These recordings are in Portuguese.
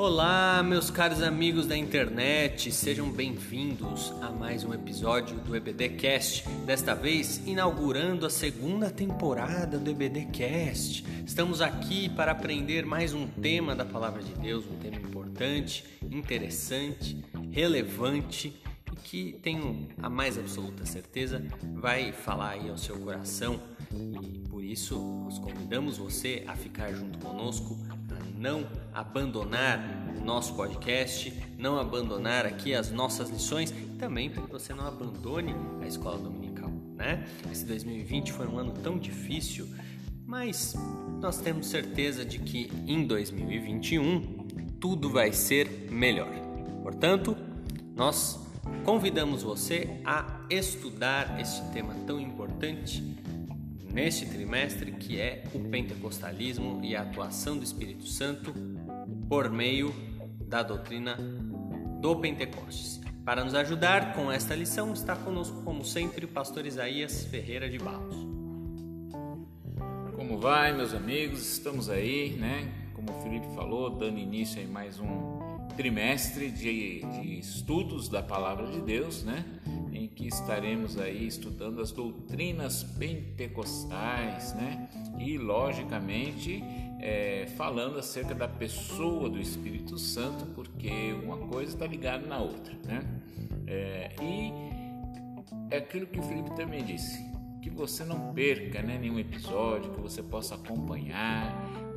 Olá, meus caros amigos da internet, sejam bem-vindos a mais um episódio do EBDcast. Desta vez, inaugurando a segunda temporada do EBDcast. Estamos aqui para aprender mais um tema da Palavra de Deus, um tema importante, interessante, relevante e que tenho a mais absoluta certeza vai falar aí ao seu coração. E por isso, convidamos você a ficar junto conosco não abandonar o nosso podcast, não abandonar aqui as nossas lições e também para que você não abandone a escola dominical, né? Esse 2020 foi um ano tão difícil, mas nós temos certeza de que em 2021 tudo vai ser melhor. Portanto, nós convidamos você a estudar este tema tão importante neste trimestre, que é o pentecostalismo e a atuação do Espírito Santo por meio da doutrina do Pentecostes. Para nos ajudar com esta lição, está conosco, como sempre, o pastor Isaías Ferreira de Barros. Como vai, meus amigos? Estamos aí, né? Como o Felipe falou, dando início a mais um trimestre de, de estudos da Palavra de Deus, né? em que estaremos aí estudando as doutrinas pentecostais, né? E logicamente é, falando acerca da pessoa do Espírito Santo, porque uma coisa está ligada na outra, né? É, e é aquilo que o Felipe também disse, que você não perca né, nenhum episódio, que você possa acompanhar,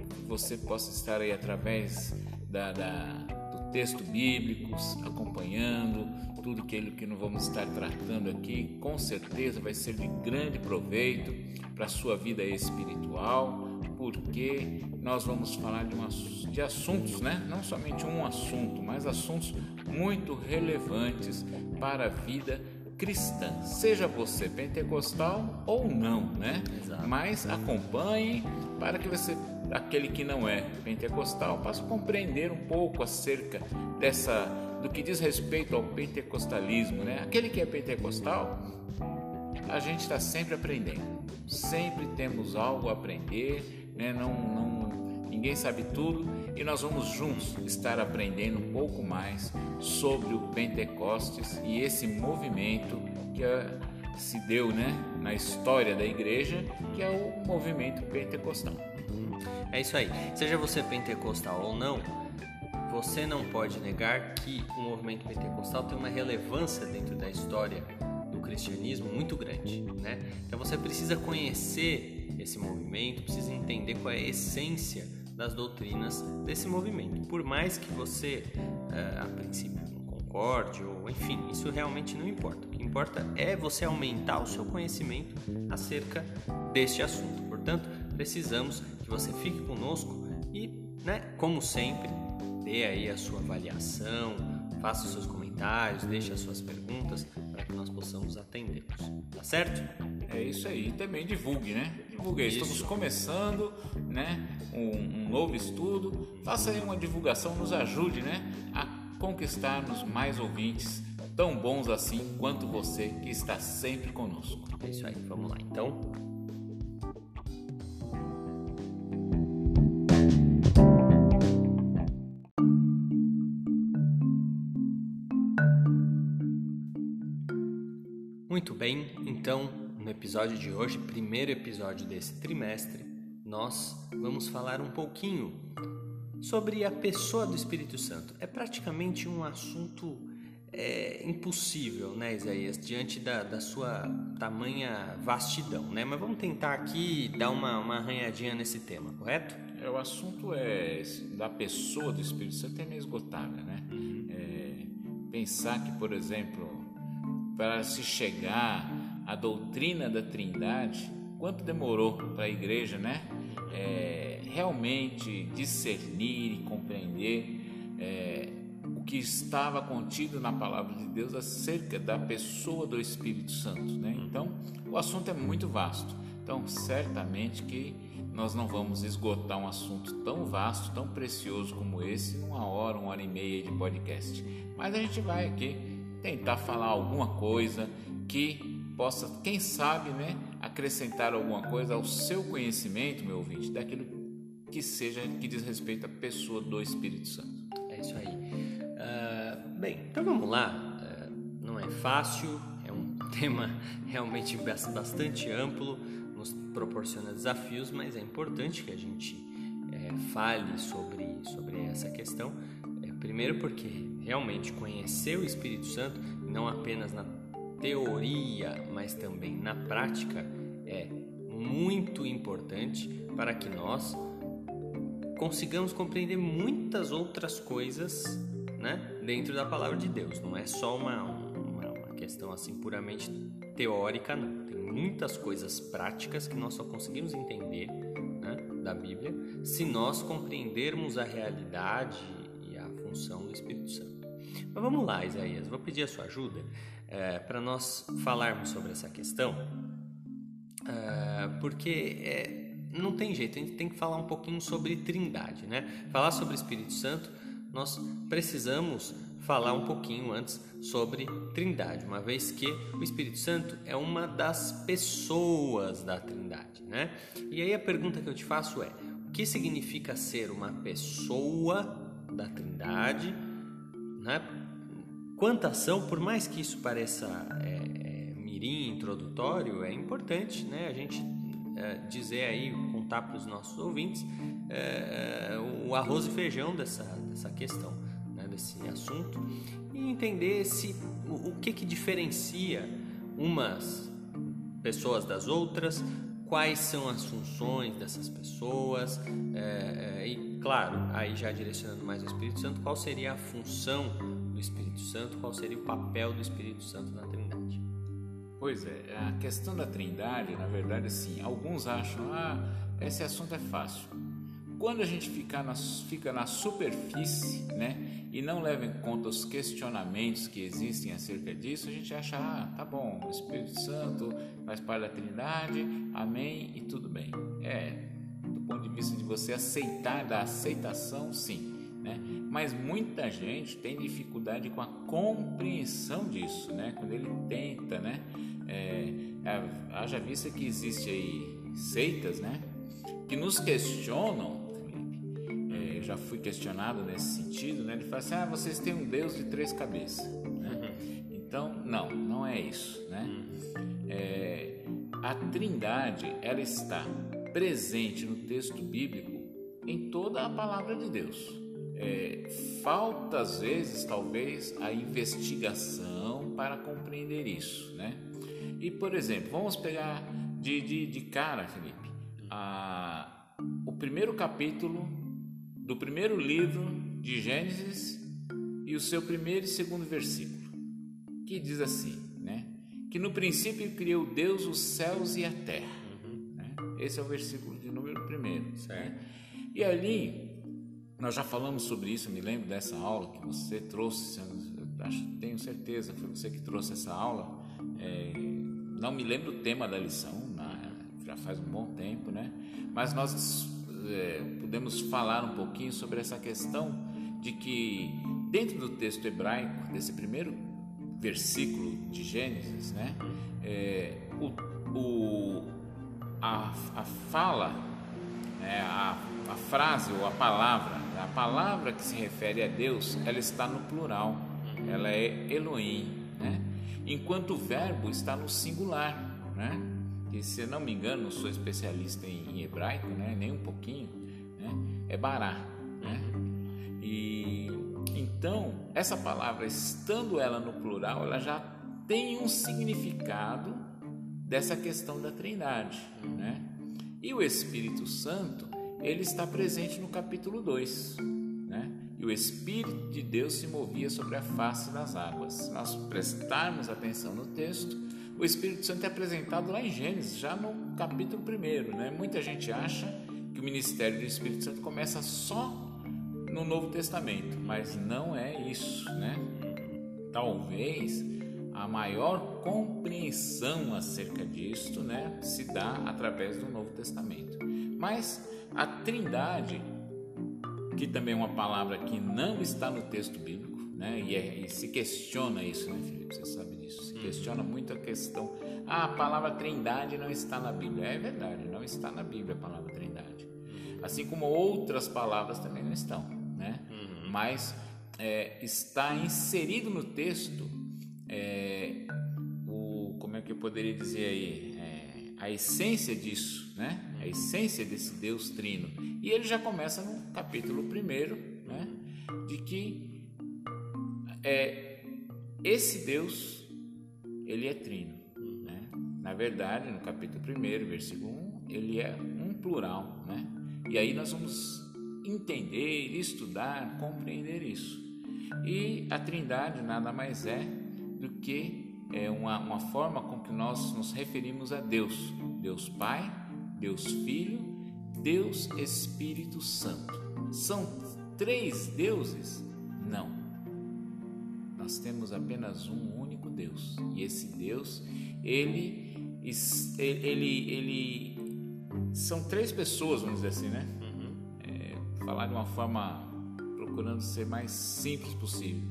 que você possa estar aí através da, da textos bíblicos, acompanhando tudo aquilo que nós vamos estar tratando aqui, com certeza vai ser de grande proveito para a sua vida espiritual, porque nós vamos falar de, umas, de assuntos, né? não somente um assunto, mas assuntos muito relevantes para a vida cristã, seja você pentecostal ou não, né? Exato. Mas acompanhe para que você aquele que não é pentecostal possa compreender um pouco acerca dessa do que diz respeito ao pentecostalismo, né? Aquele que é pentecostal, a gente está sempre aprendendo, sempre temos algo a aprender, né? Não, não, ninguém sabe tudo e nós vamos juntos estar aprendendo um pouco mais sobre o Pentecostes e esse movimento que é, se deu, né? Na história da igreja, que é o movimento pentecostal. É isso aí. Seja você pentecostal ou não, você não pode negar que o movimento pentecostal tem uma relevância dentro da história do cristianismo muito grande, né? Então você precisa conhecer esse movimento, precisa entender qual é a essência das doutrinas desse movimento. Por mais que você, eh, a princípio, não concorde, ou enfim, isso realmente não importa. O que importa é você aumentar o seu conhecimento acerca deste assunto. Portanto, precisamos que você fique conosco e, né, como sempre, dê aí a sua avaliação, faça os seus comentários, deixe as suas perguntas para que nós possamos atendê-los. Tá certo? É isso aí. E também divulgue, né? Divulgue. Isso. Estamos começando, né? Um, um, novo estudo. Faça aí uma divulgação, nos ajude, né? A conquistarmos mais ouvintes tão bons assim quanto você que está sempre conosco. É isso aí. Vamos lá. Então, Muito bem, então no episódio de hoje, primeiro episódio desse trimestre, nós vamos falar um pouquinho sobre a pessoa do Espírito Santo. É praticamente um assunto é, impossível, né, Isaías, diante da, da, sua tamanha vastidão, né? Mas vamos tentar aqui dar uma, uma arranhadinha nesse tema, correto? É, o assunto é da pessoa do Espírito Santo é meio esgotável, né? Uhum. É, pensar que, por exemplo, para se chegar à doutrina da Trindade, quanto demorou para a igreja, né? É, realmente discernir e compreender é, o que estava contido na palavra de Deus acerca da pessoa do Espírito Santo, né? Então, o assunto é muito vasto. Então, certamente que nós não vamos esgotar um assunto tão vasto, tão precioso como esse, uma hora, uma hora e meia de podcast. Mas a gente vai aqui tentar falar alguma coisa que possa, quem sabe, né, acrescentar alguma coisa ao seu conhecimento, meu ouvinte, daquilo que seja que diz respeito à pessoa do Espírito Santo. É isso aí. Uh, bem, então vamos lá. Uh, não é fácil, é um tema realmente bastante amplo, nos proporciona desafios, mas é importante que a gente é, fale sobre, sobre essa questão. Primeiro, porque realmente conhecer o Espírito Santo, não apenas na teoria, mas também na prática, é muito importante para que nós consigamos compreender muitas outras coisas né, dentro da palavra de Deus. Não é só uma, uma, uma questão assim puramente teórica, não. Tem muitas coisas práticas que nós só conseguimos entender né, da Bíblia se nós compreendermos a realidade a função do Espírito Santo. Mas vamos lá, Isaías, vou pedir a sua ajuda é, para nós falarmos sobre essa questão, é, porque é, não tem jeito, a gente tem que falar um pouquinho sobre Trindade, né? Falar sobre Espírito Santo, nós precisamos falar um pouquinho antes sobre Trindade, uma vez que o Espírito Santo é uma das pessoas da Trindade, né? E aí a pergunta que eu te faço é: o que significa ser uma pessoa da Trindade, né? Quantas são, por mais que isso pareça é, é, mirim, introdutório, é importante né, a gente é, dizer aí, contar para os nossos ouvintes é, é, o arroz e feijão dessa, dessa questão, né, desse assunto, e entender se, o, o que, que diferencia umas pessoas das outras, quais são as funções dessas pessoas é, é, e claro aí já direcionando mais o Espírito Santo qual seria a função Espírito Santo, qual seria o papel do Espírito Santo na Trindade? Pois é, a questão da Trindade, na verdade, assim, alguns acham, ah, esse assunto é fácil. Quando a gente fica na, fica na superfície, né, e não leva em conta os questionamentos que existem acerca disso, a gente acha, ah, tá bom, o Espírito Santo faz parte da Trindade, amém, e tudo bem. É, do ponto de vista de você aceitar, da aceitação, sim. Né? Mas muita gente tem dificuldade com a compreensão disso, né? Quando ele tenta, né? É, haja vista que existe aí seitas, né? Que nos questionam, é, eu já fui questionado nesse sentido, né? Ele fala assim, ah, vocês têm um Deus de três cabeças, né? Uhum. Então, não, não é isso, né? Uhum. É, a trindade, ela está presente no texto bíblico em toda a palavra de Deus é, falta às vezes, talvez, a investigação para compreender isso, né? E, por exemplo, vamos pegar de, de, de cara, Felipe, a, o primeiro capítulo do primeiro livro de Gênesis e o seu primeiro e segundo versículo, que diz assim, né? Que no princípio criou Deus os céus e a terra. Esse é o versículo de número primeiro. Certo. E ali nós já falamos sobre isso, me lembro dessa aula que você trouxe, acho, tenho certeza, foi você que trouxe essa aula. É, não me lembro o tema da lição, já faz um bom tempo, né? Mas nós é, podemos falar um pouquinho sobre essa questão de que dentro do texto hebraico, desse primeiro versículo de Gênesis, né? É, o, o, a, a fala, é, a, a frase ou a palavra a palavra que se refere a Deus, ela está no plural, ela é Elohim, né? enquanto o verbo está no singular. Né? E, se não me engano, não sou especialista em, em hebraico, né? nem um pouquinho, né? é bará. Né? E então, essa palavra, estando ela no plural, ela já tem um significado dessa questão da trindade. Né? E o Espírito Santo, ele está presente no capítulo 2. Né? E o Espírito de Deus se movia sobre a face das águas. Se nós prestarmos atenção no texto, o Espírito Santo é apresentado lá em Gênesis, já no capítulo 1. Né? Muita gente acha que o ministério do Espírito Santo começa só no Novo Testamento, mas não é isso. Né? Talvez a maior compreensão acerca disto né, se dá através do Novo Testamento. Mas a Trindade, que também é uma palavra que não está no texto bíblico, né? E, é, e se questiona isso, né, Felipe? Você sabe disso. Se questiona muito a questão. Ah, a palavra Trindade não está na Bíblia. É verdade, não está na Bíblia a palavra Trindade. Assim como outras palavras também não estão, né? Uhum. Mas é, está inserido no texto é, o como é que eu poderia dizer aí é, a essência disso, né? A essência desse Deus Trino. E ele já começa no capítulo primeiro, né? De que é, esse Deus ele é Trino, né? Na verdade, no capítulo primeiro, versículo 1, ele é um plural, né? E aí nós vamos entender, estudar, compreender isso. E a Trindade nada mais é do que é uma, uma forma com que nós nos referimos a Deus: Deus Pai, Deus Filho, Deus Espírito Santo. São três deuses? Não. Nós temos apenas um único Deus. E esse Deus, ele, ele, ele são três pessoas, vamos dizer assim, né? Uhum. É, falar de uma forma procurando ser mais simples possível.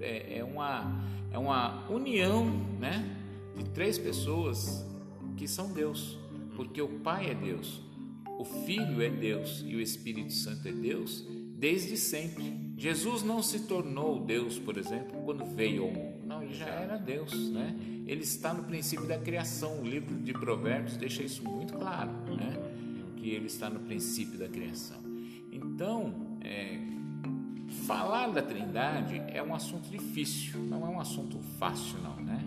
É, é, uma, é uma união né, de três pessoas que são Deus, porque o Pai é Deus, o Filho é Deus e o Espírito Santo é Deus desde sempre. Jesus não se tornou Deus, por exemplo, quando veio ao mundo. Não, ele já era Deus, né? Ele está no princípio da criação. O livro de Provérbios deixa isso muito claro, né? Que ele está no princípio da criação. Então, é, Falar da Trindade é um assunto difícil, não é um assunto fácil, não, né?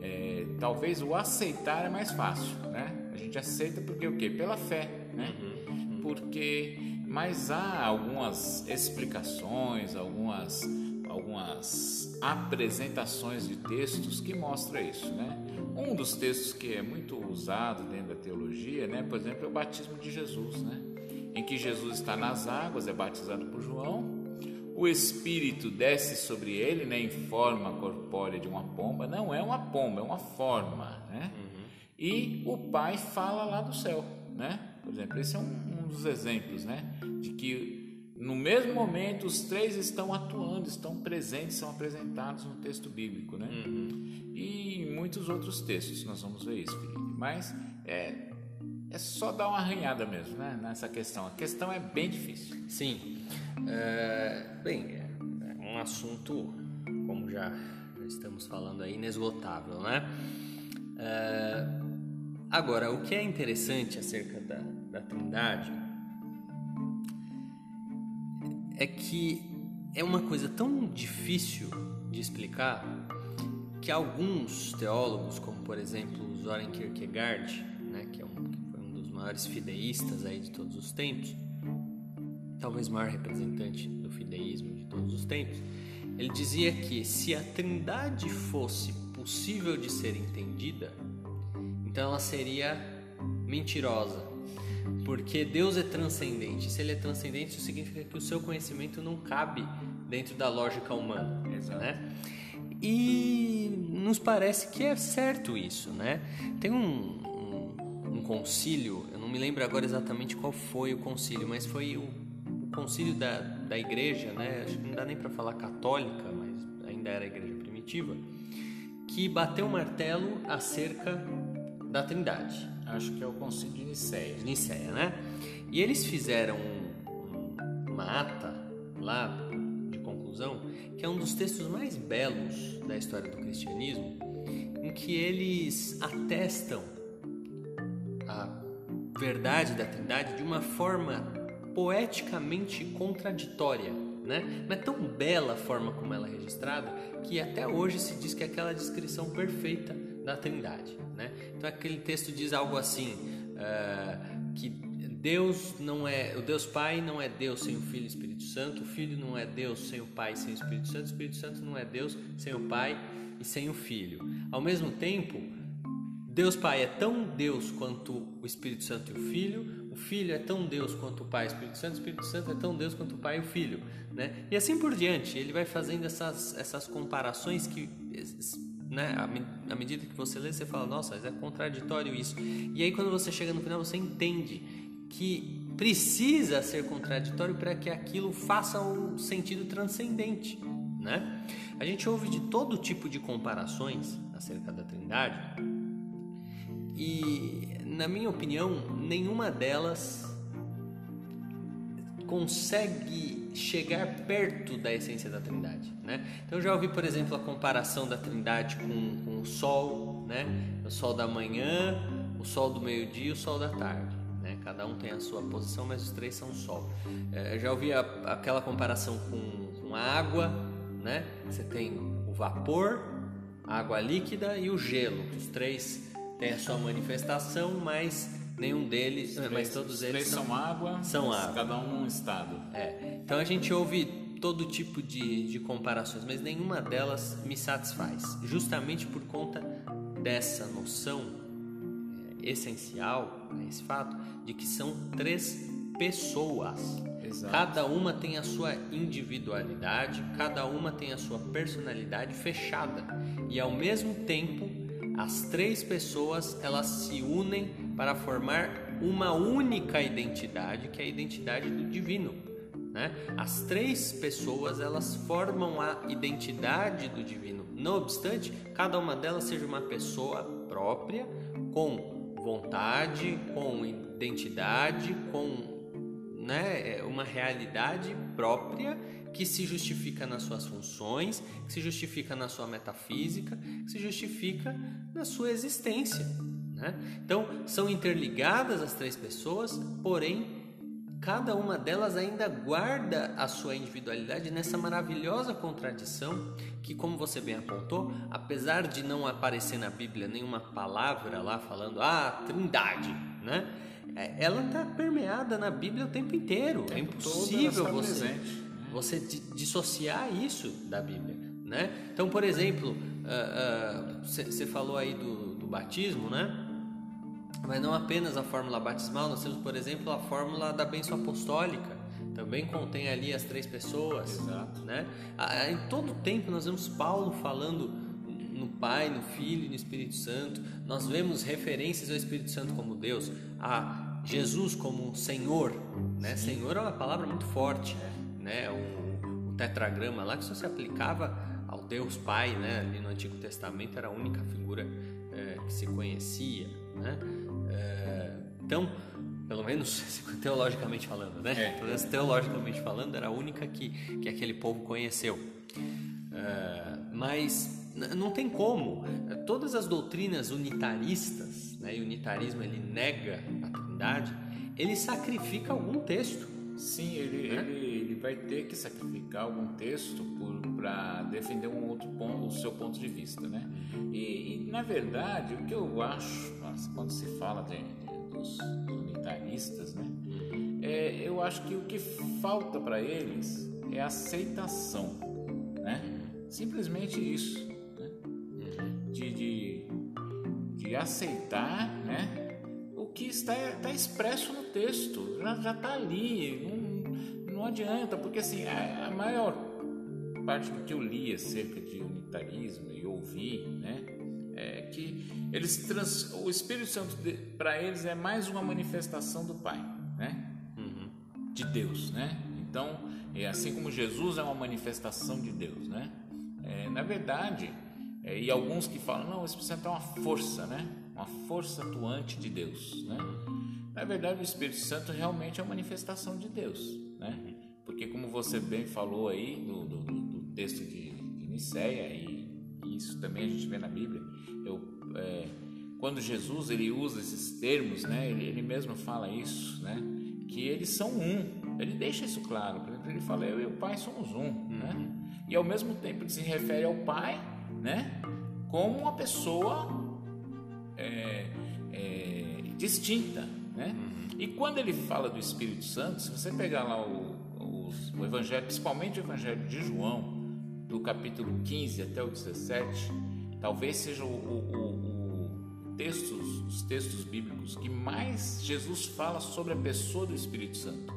É, talvez o aceitar é mais fácil, né? A gente aceita porque o quê? Pela fé, né? Uhum. Porque, mas há algumas explicações, algumas algumas apresentações de textos que mostra isso, né? Um dos textos que é muito usado dentro da teologia, né, por exemplo, é o batismo de Jesus, né? Em que Jesus está nas águas, é batizado por João, o espírito desce sobre ele né, em forma corpórea de uma pomba. Não é uma pomba, é uma forma. Né? Uhum. E o pai fala lá do céu. Né? Por exemplo, esse é um, um dos exemplos né, de que no mesmo momento os três estão atuando, estão presentes, são apresentados no texto bíblico. Né? Uhum. E em muitos outros textos nós vamos ver isso, Felipe. Mas é, é só dar uma arranhada mesmo né, nessa questão. A questão é bem difícil. Sim. É, bem, é, um assunto, como já estamos falando aí, inesgotável, né? É, agora, o que é interessante acerca da, da Trindade é que é uma coisa tão difícil de explicar que alguns teólogos, como por exemplo Soren Kierkegaard, maiores fideístas aí de todos os tempos, talvez maior representante do fideísmo de todos os tempos, ele dizia que se a Trindade fosse possível de ser entendida, então ela seria mentirosa, porque Deus é transcendente. Se ele é transcendente, isso significa que o seu conhecimento não cabe dentro da lógica humana, Exato. né? E nos parece que é certo isso, né? Tem um, um, um concílio, me lembro agora exatamente qual foi o concílio, mas foi o concílio da, da igreja, né, acho que não dá nem para falar católica, mas ainda era a igreja primitiva, que bateu o martelo acerca da Trindade. Acho que é o concílio de Nicéia. Nicéia, né? E eles fizeram uma ata lá de conclusão, que é um dos textos mais belos da história do cristianismo, em que eles atestam verdade da Trindade de uma forma poeticamente contraditória. Né? Mas tão bela a forma como ela é registrada que até hoje se diz que é aquela descrição perfeita da Trindade. Né? Então aquele texto diz algo assim uh, que Deus não é o Deus Pai não é Deus sem o Filho e Espírito Santo, o Filho não é Deus sem o Pai e sem o Espírito Santo, o Espírito Santo não é Deus sem o Pai e sem o Filho. Ao mesmo tempo, Deus Pai é tão Deus quanto o Espírito Santo e o Filho, o Filho é tão Deus quanto o Pai e o Espírito Santo, o Espírito Santo é tão Deus quanto o Pai e o Filho, né? E assim por diante, ele vai fazendo essas, essas comparações que, né, à medida que você lê, você fala, nossa, é contraditório isso. E aí quando você chega no final, você entende que precisa ser contraditório para que aquilo faça um sentido transcendente, né? A gente ouve de todo tipo de comparações acerca da Trindade, e, na minha opinião, nenhuma delas consegue chegar perto da essência da Trindade, né? Então já ouvi, por exemplo, a comparação da Trindade com, com o Sol, né? O Sol da manhã, o Sol do meio-dia e o Sol da tarde. Né? Cada um tem a sua posição, mas os três são Sol. É, já ouvi a, aquela comparação com, com a água, né? Você tem o vapor, a água líquida e o gelo. Os três têm a sua manifestação, mas nenhum deles, três, mas todos eles são, são, água, são água. cada um um estado. É. Então a gente ouve todo tipo de, de comparações, mas nenhuma delas me satisfaz, justamente por conta dessa noção é, essencial a esse fato de que são três pessoas. Exato. Cada uma tem a sua individualidade, cada uma tem a sua personalidade fechada e ao mesmo tempo as três pessoas elas se unem para formar uma única identidade, que é a identidade do divino. Né? As três pessoas elas formam a identidade do divino. Não obstante, cada uma delas seja uma pessoa própria, com vontade, com identidade, com né, uma realidade própria que se justifica nas suas funções, que se justifica na sua metafísica, que se justifica na sua existência. Né? Então, são interligadas as três pessoas, porém, cada uma delas ainda guarda a sua individualidade nessa maravilhosa contradição que, como você bem apontou, apesar de não aparecer na Bíblia nenhuma palavra lá falando, ah, trindade, né? É, ela está permeada na Bíblia o tempo inteiro. O é tempo é impossível você. Presente você dissociar isso da Bíblia, né? Então, por exemplo, você uh, uh, falou aí do, do, batismo, né? Mas não apenas a fórmula batismal, nós temos, por exemplo, a fórmula da bênção apostólica. Também contém ali as três pessoas, Exato. né? Em todo tempo nós vemos Paulo falando no Pai, no Filho e no Espírito Santo. Nós vemos referências ao Espírito Santo como Deus, a Jesus como Senhor, né? Senhor é uma palavra muito forte. É né, o, o, tetragrama lá que só se aplicava ao Deus Pai, né, ali no Antigo Testamento era a única figura é, que se conhecia, né? É, então, pelo menos teologicamente falando, né? É. Pelo menos teologicamente falando, era a única que, que aquele povo conheceu. É, mas não tem como. Todas as doutrinas unitaristas, né, e o unitarismo ele nega a Trindade, ele sacrifica algum texto. Sim, ele, né? ele vai ter que sacrificar algum texto para defender um outro ponto, o seu ponto de vista, né? E, e, na verdade, o que eu acho, quando se fala de, de, dos unitaristas, né? É, eu acho que o que falta para eles é aceitação, né? Simplesmente isso, né? de, de, de aceitar, né? O que está, está expresso no texto, já está ali, não adianta, porque assim, a, a maior parte do que eu li acerca de unitarismo e ouvi, né, é que eles trans, o Espírito Santo para eles é mais uma manifestação do Pai, né, uhum. de Deus, né. Então, é assim como Jesus é uma manifestação de Deus, né. É, na verdade, é, e alguns que falam não, o Espírito Santo é uma força, né, uma força atuante de Deus, né. Na verdade, o Espírito Santo realmente é uma manifestação de Deus, né? Porque como você bem falou aí do, do, do texto de, de Niceia, e, e, isso também a gente vê na Bíblia, eu, é, quando Jesus ele usa esses termos, né, ele, ele, mesmo fala isso, né, que eles são um. Ele deixa isso claro. Por exemplo, ele fala, eu e o Pai somos um. Né? Uhum. E ao mesmo tempo ele se refere ao Pai né, como uma pessoa é, é, distinta. Né? Uhum. E quando ele fala do Espírito Santo, se você pegar lá o o Evangelho, principalmente o Evangelho de João, do capítulo 15 até o 17, talvez seja o, o, o textos, os textos bíblicos que mais Jesus fala sobre a pessoa do Espírito Santo.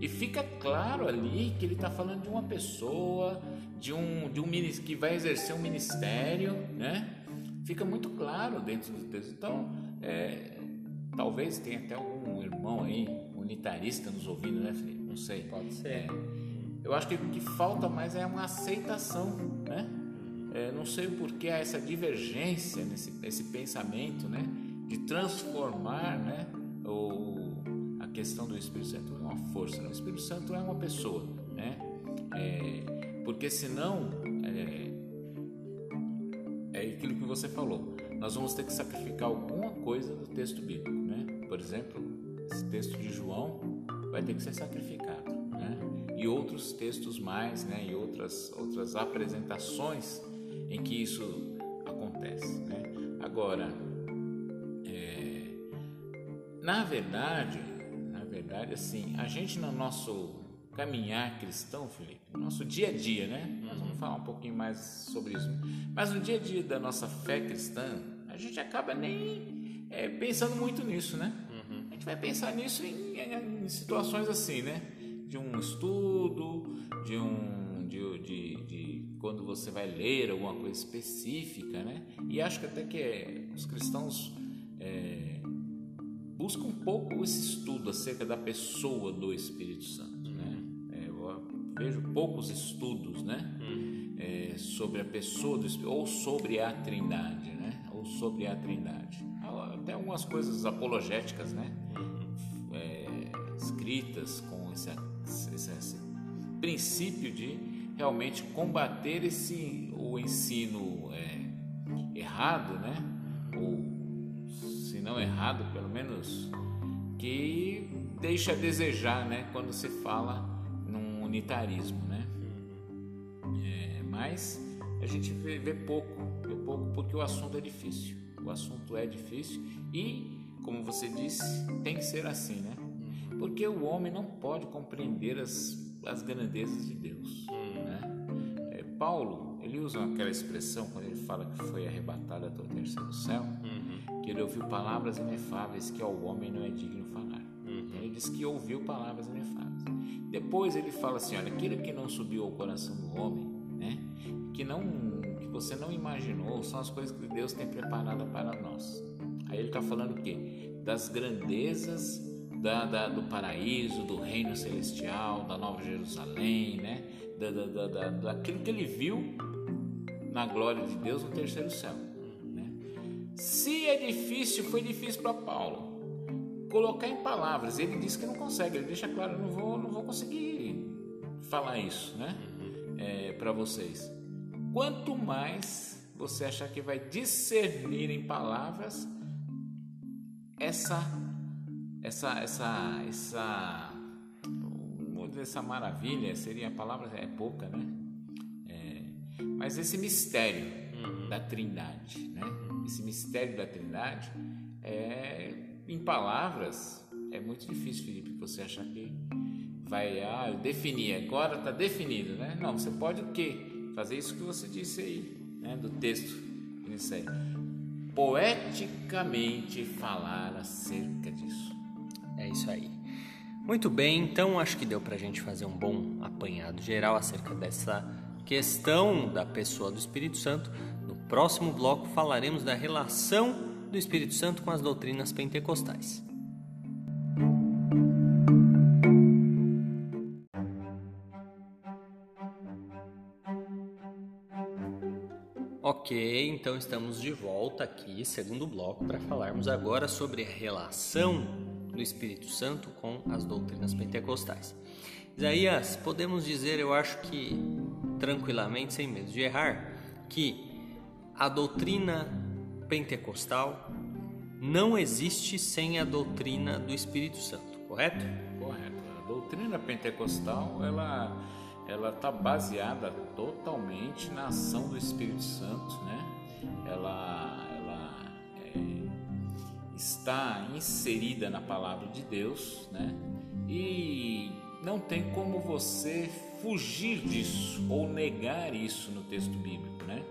E fica claro ali que ele está falando de uma pessoa, de um, de um que vai exercer um ministério, né? Fica muito claro dentro do texto. Então, é, talvez tenha até algum irmão aí, unitarista, nos ouvindo, né, Felipe? Não sei. Pode ser. É, eu acho que o que falta mais é uma aceitação, né? É, não sei o porquê há essa divergência nesse, nesse pensamento, né? De transformar, né? O, questão do Espírito Santo é uma força, o Espírito Santo é uma pessoa, né? É, porque senão é, é aquilo que você falou, nós vamos ter que sacrificar alguma coisa do texto bíblico, né? Por exemplo, esse texto de João vai ter que ser sacrificado? E outros textos mais, né? E outras outras apresentações em que isso acontece, né? Agora, é, na verdade, na verdade, assim, a gente no nosso caminhar cristão, Felipe, no nosso dia a dia, né? Nós vamos falar um pouquinho mais sobre isso. Mas no dia a dia da nossa fé cristã, a gente acaba nem é, pensando muito nisso, né? Uhum. A gente vai pensar nisso em, em, em, situações assim, né? De um estudo, de um de, de, de, quando você vai ler alguma coisa específica, né? E acho que até que é, os cristãos é, buscam um pouco esse estudo acerca da pessoa do Espírito Santo, né? É, eu vejo poucos estudos, né? É, sobre a pessoa do Espírito ou sobre a Trindade, né? Ou sobre a Trindade. Até algumas coisas apologéticas, né? É, escritas com esse, esse, princípio de realmente combater esse o ensino é, errado, né? Ou se não errado, pelo menos que deixa a desejar, né? Quando se fala num unitarismo, né? É, mas a gente vê, vê pouco, vê pouco porque o assunto é difícil. O assunto é difícil e, como você disse, tem que ser assim, né? Porque o homem não pode compreender as, as grandezas de Deus. Paulo, ele usa aquela expressão quando ele fala que foi arrebatado até o terceiro céu, uhum. que ele ouviu palavras inefáveis que ao homem não é digno falar. Uhum. Então, ele diz que ouviu palavras inefáveis. Depois ele fala assim, olha, aquilo que não subiu ao coração do homem, né, que não, que você não imaginou, são as coisas que Deus tem preparado para nós. Aí ele está falando o quê? Das grandezas da, da, do paraíso, do reino celestial, da nova Jerusalém, né? da, da, da, daquilo que ele viu na glória de Deus no terceiro céu. Né? Se é difícil, foi difícil para Paulo colocar em palavras. Ele diz que não consegue, ele deixa claro: não vou, não vou conseguir falar isso né? É, para vocês. Quanto mais você achar que vai discernir em palavras essa essa essa essa essa maravilha seria a palavra é pouca, né? É, mas esse mistério uhum. da Trindade, né? Esse mistério da Trindade é em palavras é muito difícil, Felipe, você achar que vai ah, eu defini, agora está definido, né? Não, você pode o quê? Fazer isso que você disse aí, né? Do texto inicial. Poeticamente falar acerca disso. É isso aí. Muito bem, então acho que deu para a gente fazer um bom apanhado geral acerca dessa questão da pessoa do Espírito Santo. No próximo bloco falaremos da relação do Espírito Santo com as doutrinas pentecostais. Ok, então estamos de volta aqui, segundo bloco, para falarmos agora sobre a relação do Espírito Santo com as doutrinas pentecostais. Isaías, podemos dizer, eu acho que tranquilamente, sem medo de errar, que a doutrina pentecostal não existe sem a doutrina do Espírito Santo, correto? Correto. A doutrina pentecostal, ela ela está baseada totalmente na ação do Espírito Santo, né? Ela está inserida na palavra de Deus, né? E não tem como você fugir disso ou negar isso no texto bíblico, né?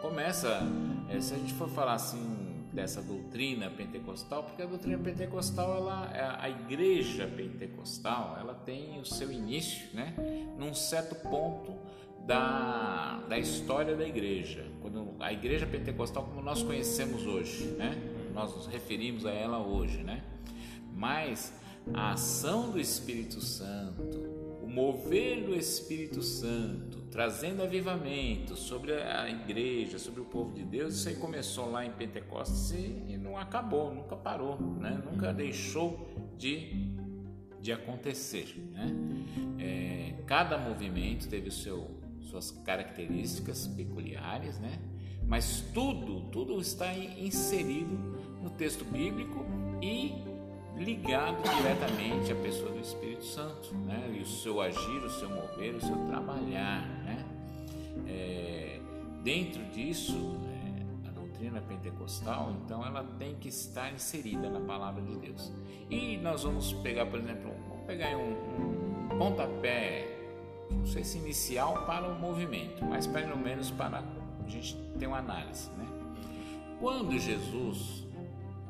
Começa, é, se a gente for falar assim dessa doutrina pentecostal, porque a doutrina pentecostal, ela, a igreja pentecostal, ela tem o seu início, né? Num certo ponto da, da história da igreja, quando a igreja pentecostal como nós conhecemos hoje, né? Nós nos referimos a ela hoje, né? Mas a ação do Espírito Santo, o mover do Espírito Santo, trazendo avivamento sobre a igreja, sobre o povo de Deus, isso aí começou lá em Pentecostes e não acabou, nunca parou, né? Nunca deixou de de acontecer. Né? É, cada movimento teve o seu, suas características peculiares, né? mas tudo, tudo está inserido no texto bíblico e ligado diretamente à pessoa do Espírito Santo, né? e o seu agir, o seu mover, o seu trabalhar. Né? É, dentro disso, doutrina pentecostal, então ela tem que estar inserida na palavra de Deus. E nós vamos pegar, por exemplo, vamos pegar um, um pontapé, não sei se inicial para o movimento, mas pelo menos para a gente ter uma análise, né? Quando Jesus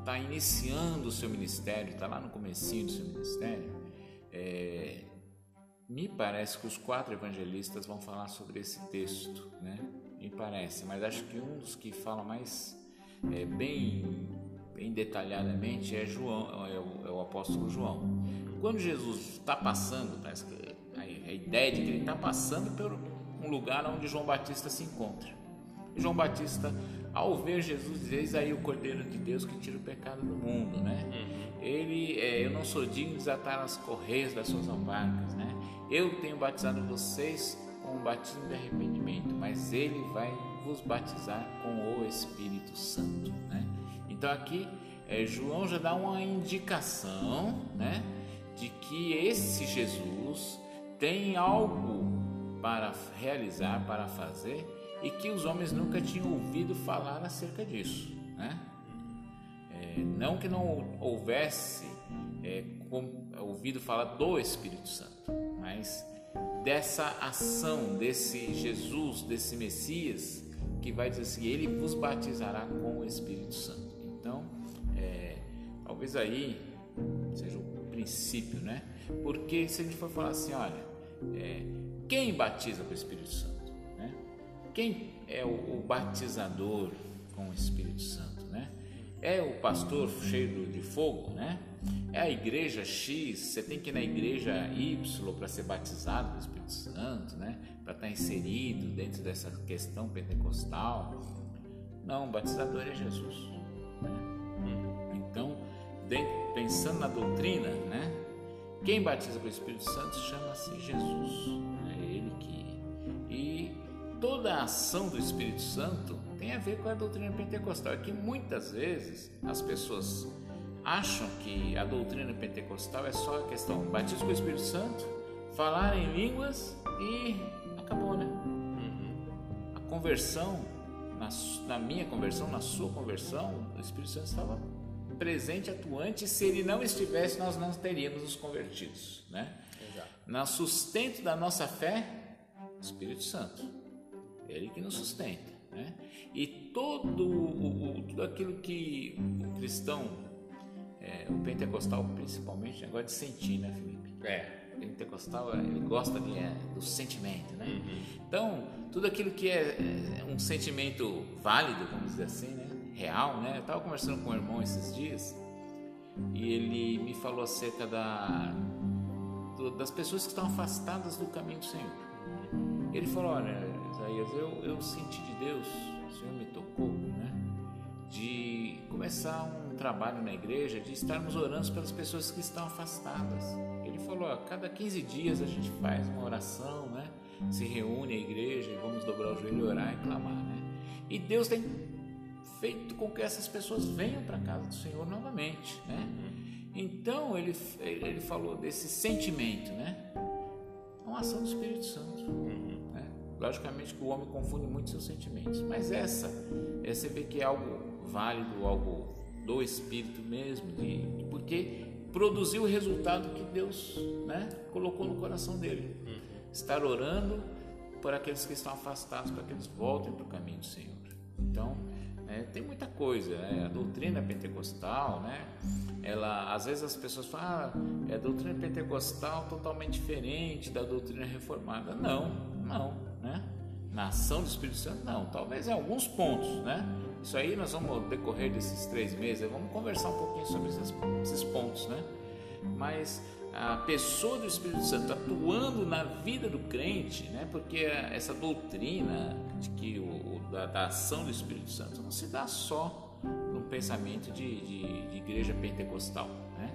está iniciando o seu ministério, está lá no comecinho do seu ministério, é, me parece que os quatro evangelistas vão falar sobre esse texto, né? me parece, mas acho que um dos que fala mais é, bem, bem detalhadamente é João, é o, é o apóstolo João. Quando Jesus está passando, parece que a, a ideia de que ele está passando por um lugar onde João Batista se encontra. João Batista, ao ver Jesus, Eis aí o Cordeiro de Deus que tira o pecado do mundo, né? Uhum. Ele, é, eu não sou digno de desatar as correias das suas alparcas, né? Eu tenho batizado vocês com o batismo de arrependimento, mas ele vai vos batizar com o Espírito Santo. Né? Então aqui é, João já dá uma indicação né, de que esse Jesus tem algo para realizar, para fazer e que os homens nunca tinham ouvido falar acerca disso. Né? É, não que não houvesse é, com, ouvido falar do Espírito Santo, mas dessa ação desse Jesus, desse Messias, que vai dizer assim: Ele vos batizará com o Espírito Santo. Então, é, talvez aí seja o princípio, né? Porque se a gente for falar assim, olha, é, quem batiza com o Espírito Santo? Quem é o, o batizador com o Espírito Santo? Né? É o pastor cheio de fogo, né? É a igreja X, você tem que ir na igreja Y para ser batizado com o Espírito Santo, né? Para estar tá inserido dentro dessa questão pentecostal. Não, o batizador é Jesus. Né? Então, pensando na doutrina, né? Quem batiza com o Espírito Santo chama-se Jesus. Toda a ação do Espírito Santo tem a ver com a doutrina pentecostal. É que muitas vezes as pessoas acham que a doutrina pentecostal é só a questão batismo com o Espírito Santo, falar em línguas e acabou, né? Uhum. A conversão, na, na, minha conversão, na sua conversão, o Espírito Santo estava presente, atuante, e se ele não estivesse, nós não teríamos os convertidos, né? Exato. No sustento da nossa fé, o Espírito Santo, ele que nos sustenta, né? E todo o, o tudo aquilo que o cristão é, o pentecostal, principalmente, negócio de sentir, né, Felipe? É. O pentecostal, ele gosta de, é, do sentimento, né? Uhum. Então, tudo aquilo que é, é, um sentimento válido, vamos dizer assim, né? Real, né? Eu estava conversando com um irmão esses dias e ele me falou acerca da, do, das pessoas que estão afastadas do caminho do Senhor. Ele falou: Olha, Isaías, eu, eu senti de Deus, o Senhor me tocou, né? De começar um trabalho na igreja de estarmos orando pelas pessoas que estão afastadas. Ele falou: a cada 15 dias a gente faz uma oração, né? Se reúne a igreja e vamos dobrar o joelho orar e clamar, né? E Deus tem feito com que essas pessoas venham para a casa do Senhor novamente, né? Então ele, ele falou desse sentimento, né? É uma ação do Espírito Santo. Logicamente que o homem confunde muito seus sentimentos, mas essa, essa você vê que é algo válido, algo do Espírito mesmo, de, porque produziu o resultado que Deus né, colocou no coração dele. Estar orando por aqueles que estão afastados, para que eles voltem para o caminho do Senhor. Então, é, tem muita coisa, né? a doutrina pentecostal, né? Ela, às vezes as pessoas falam, ah, é doutrina pentecostal totalmente diferente da doutrina reformada. Não, não, né? Na ação do Espírito Santo, não. Talvez em alguns pontos, né? Isso aí nós vamos decorrer desses três meses, vamos conversar um pouquinho sobre esses, esses pontos, né? Mas a pessoa do Espírito Santo atuando na vida do crente, né? Porque essa doutrina de que o, da, da ação do Espírito Santo não se dá só no pensamento de, de, de igreja pentecostal, né?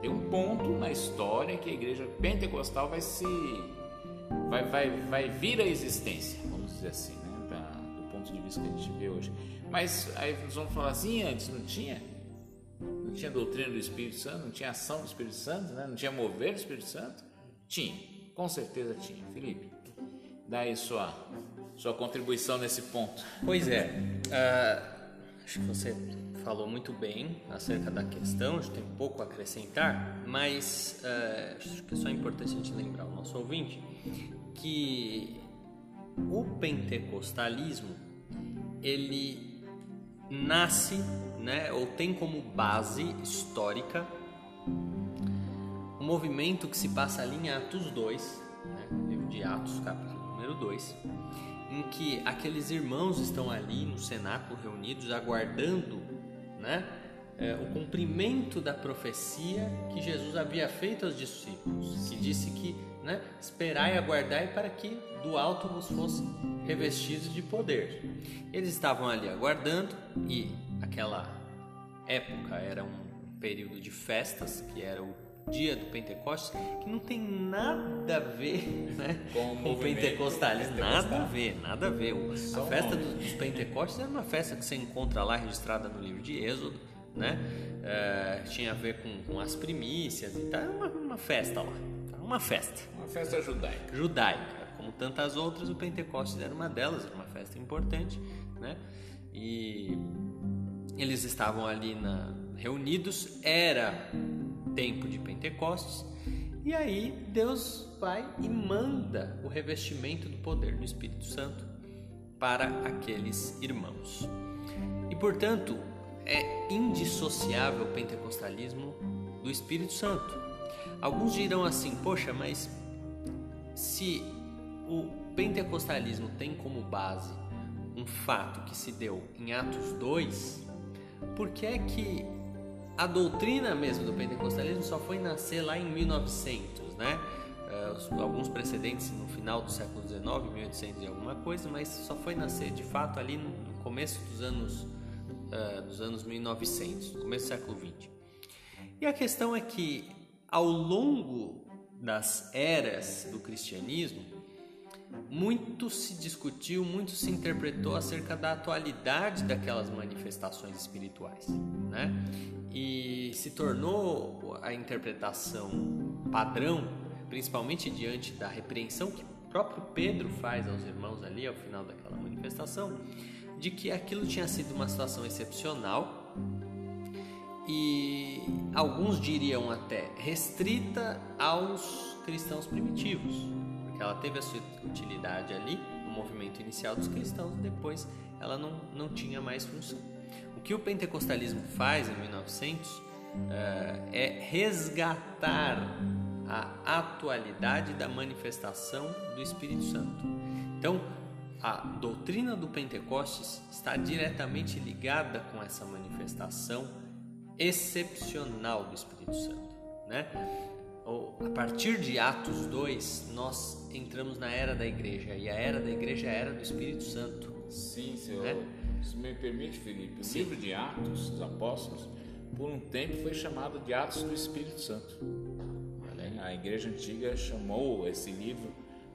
Tem um ponto na história que a igreja pentecostal vai se vai, vai, vai vir à existência, vamos dizer assim, né? Da, do ponto de vista que a gente vê hoje. Mas aí nós vamos falar assim, antes não tinha? Não tinha doutrina do Espírito Santo, não tinha ação do Espírito Santo, né? não tinha mover do Espírito Santo? Tinha, com certeza tinha. Felipe, dá aí sua, sua contribuição nesse ponto. Pois é, uh, acho que você falou muito bem acerca da questão, a gente tem pouco a acrescentar, mas uh, acho que é só importante a gente lembrar o nosso ouvinte que o pentecostalismo ele nasce, né, ou tem como base histórica um movimento que se passa ali em Atos 2, né, livro de Atos, capítulo número 2, em que aqueles irmãos estão ali no cenáculo reunidos aguardando né, é, o cumprimento da profecia que Jesus havia feito aos discípulos, que disse que né, esperai e aguardai para que do alto vos fossem revestidos de poder. Eles estavam ali aguardando e aquela época era um período de festas, que era o dia do Pentecostes, que não tem nada a ver né, com o pentecostalismo, nada a ver, nada a ver. A festa dos Pentecostes era uma festa que você encontra lá registrada no livro de Êxodo, né? É, tinha a ver com, com, as primícias e tal, era uma, uma festa lá, uma festa. Uma festa judaica. Judaica, como tantas outras, o Pentecostes era uma delas, era uma festa importante, né? E eles estavam ali na, reunidos, era tempo de Pentecostes, e aí Deus vai e manda o revestimento do poder do Espírito Santo para aqueles irmãos. E portanto, é indissociável o pentecostalismo do Espírito Santo. Alguns dirão assim: poxa, mas se o pentecostalismo tem como base um fato que se deu em Atos 2, por que é que a doutrina mesmo do pentecostalismo só foi nascer lá em 1900, né? Uh, alguns precedentes no final do século XIX, 1800 e alguma coisa, mas só foi nascer de fato ali no começo dos anos, uh, dos anos 1900, começo do século XX. E a questão é que ao longo das eras do cristianismo, muito se discutiu, muito se interpretou acerca da atualidade daquelas manifestações espirituais, né? E se tornou a interpretação padrão, principalmente diante da repreensão que o próprio Pedro faz aos irmãos ali ao final daquela manifestação, de que aquilo tinha sido uma situação excepcional e alguns diriam até restrita aos cristãos primitivos, porque ela teve a sua utilidade ali no movimento inicial dos cristãos, depois ela não, não tinha mais função. O que o pentecostalismo faz em 1900 uh, eh, é resgatar a atualidade da manifestação do Espírito Santo. Então, a doutrina do Pentecostes está diretamente ligada com essa manifestação excepcional do Espírito Santo, né? a partir de Atos 2, nós entramos na era da igreja e a era da igreja é a era do Espírito Santo. Sim, Senhor. Né? Se me permite, Felipe, o Sim. livro de Atos dos Apóstolos, por um tempo foi chamado de Atos do Espírito Santo. A igreja antiga chamou esse livro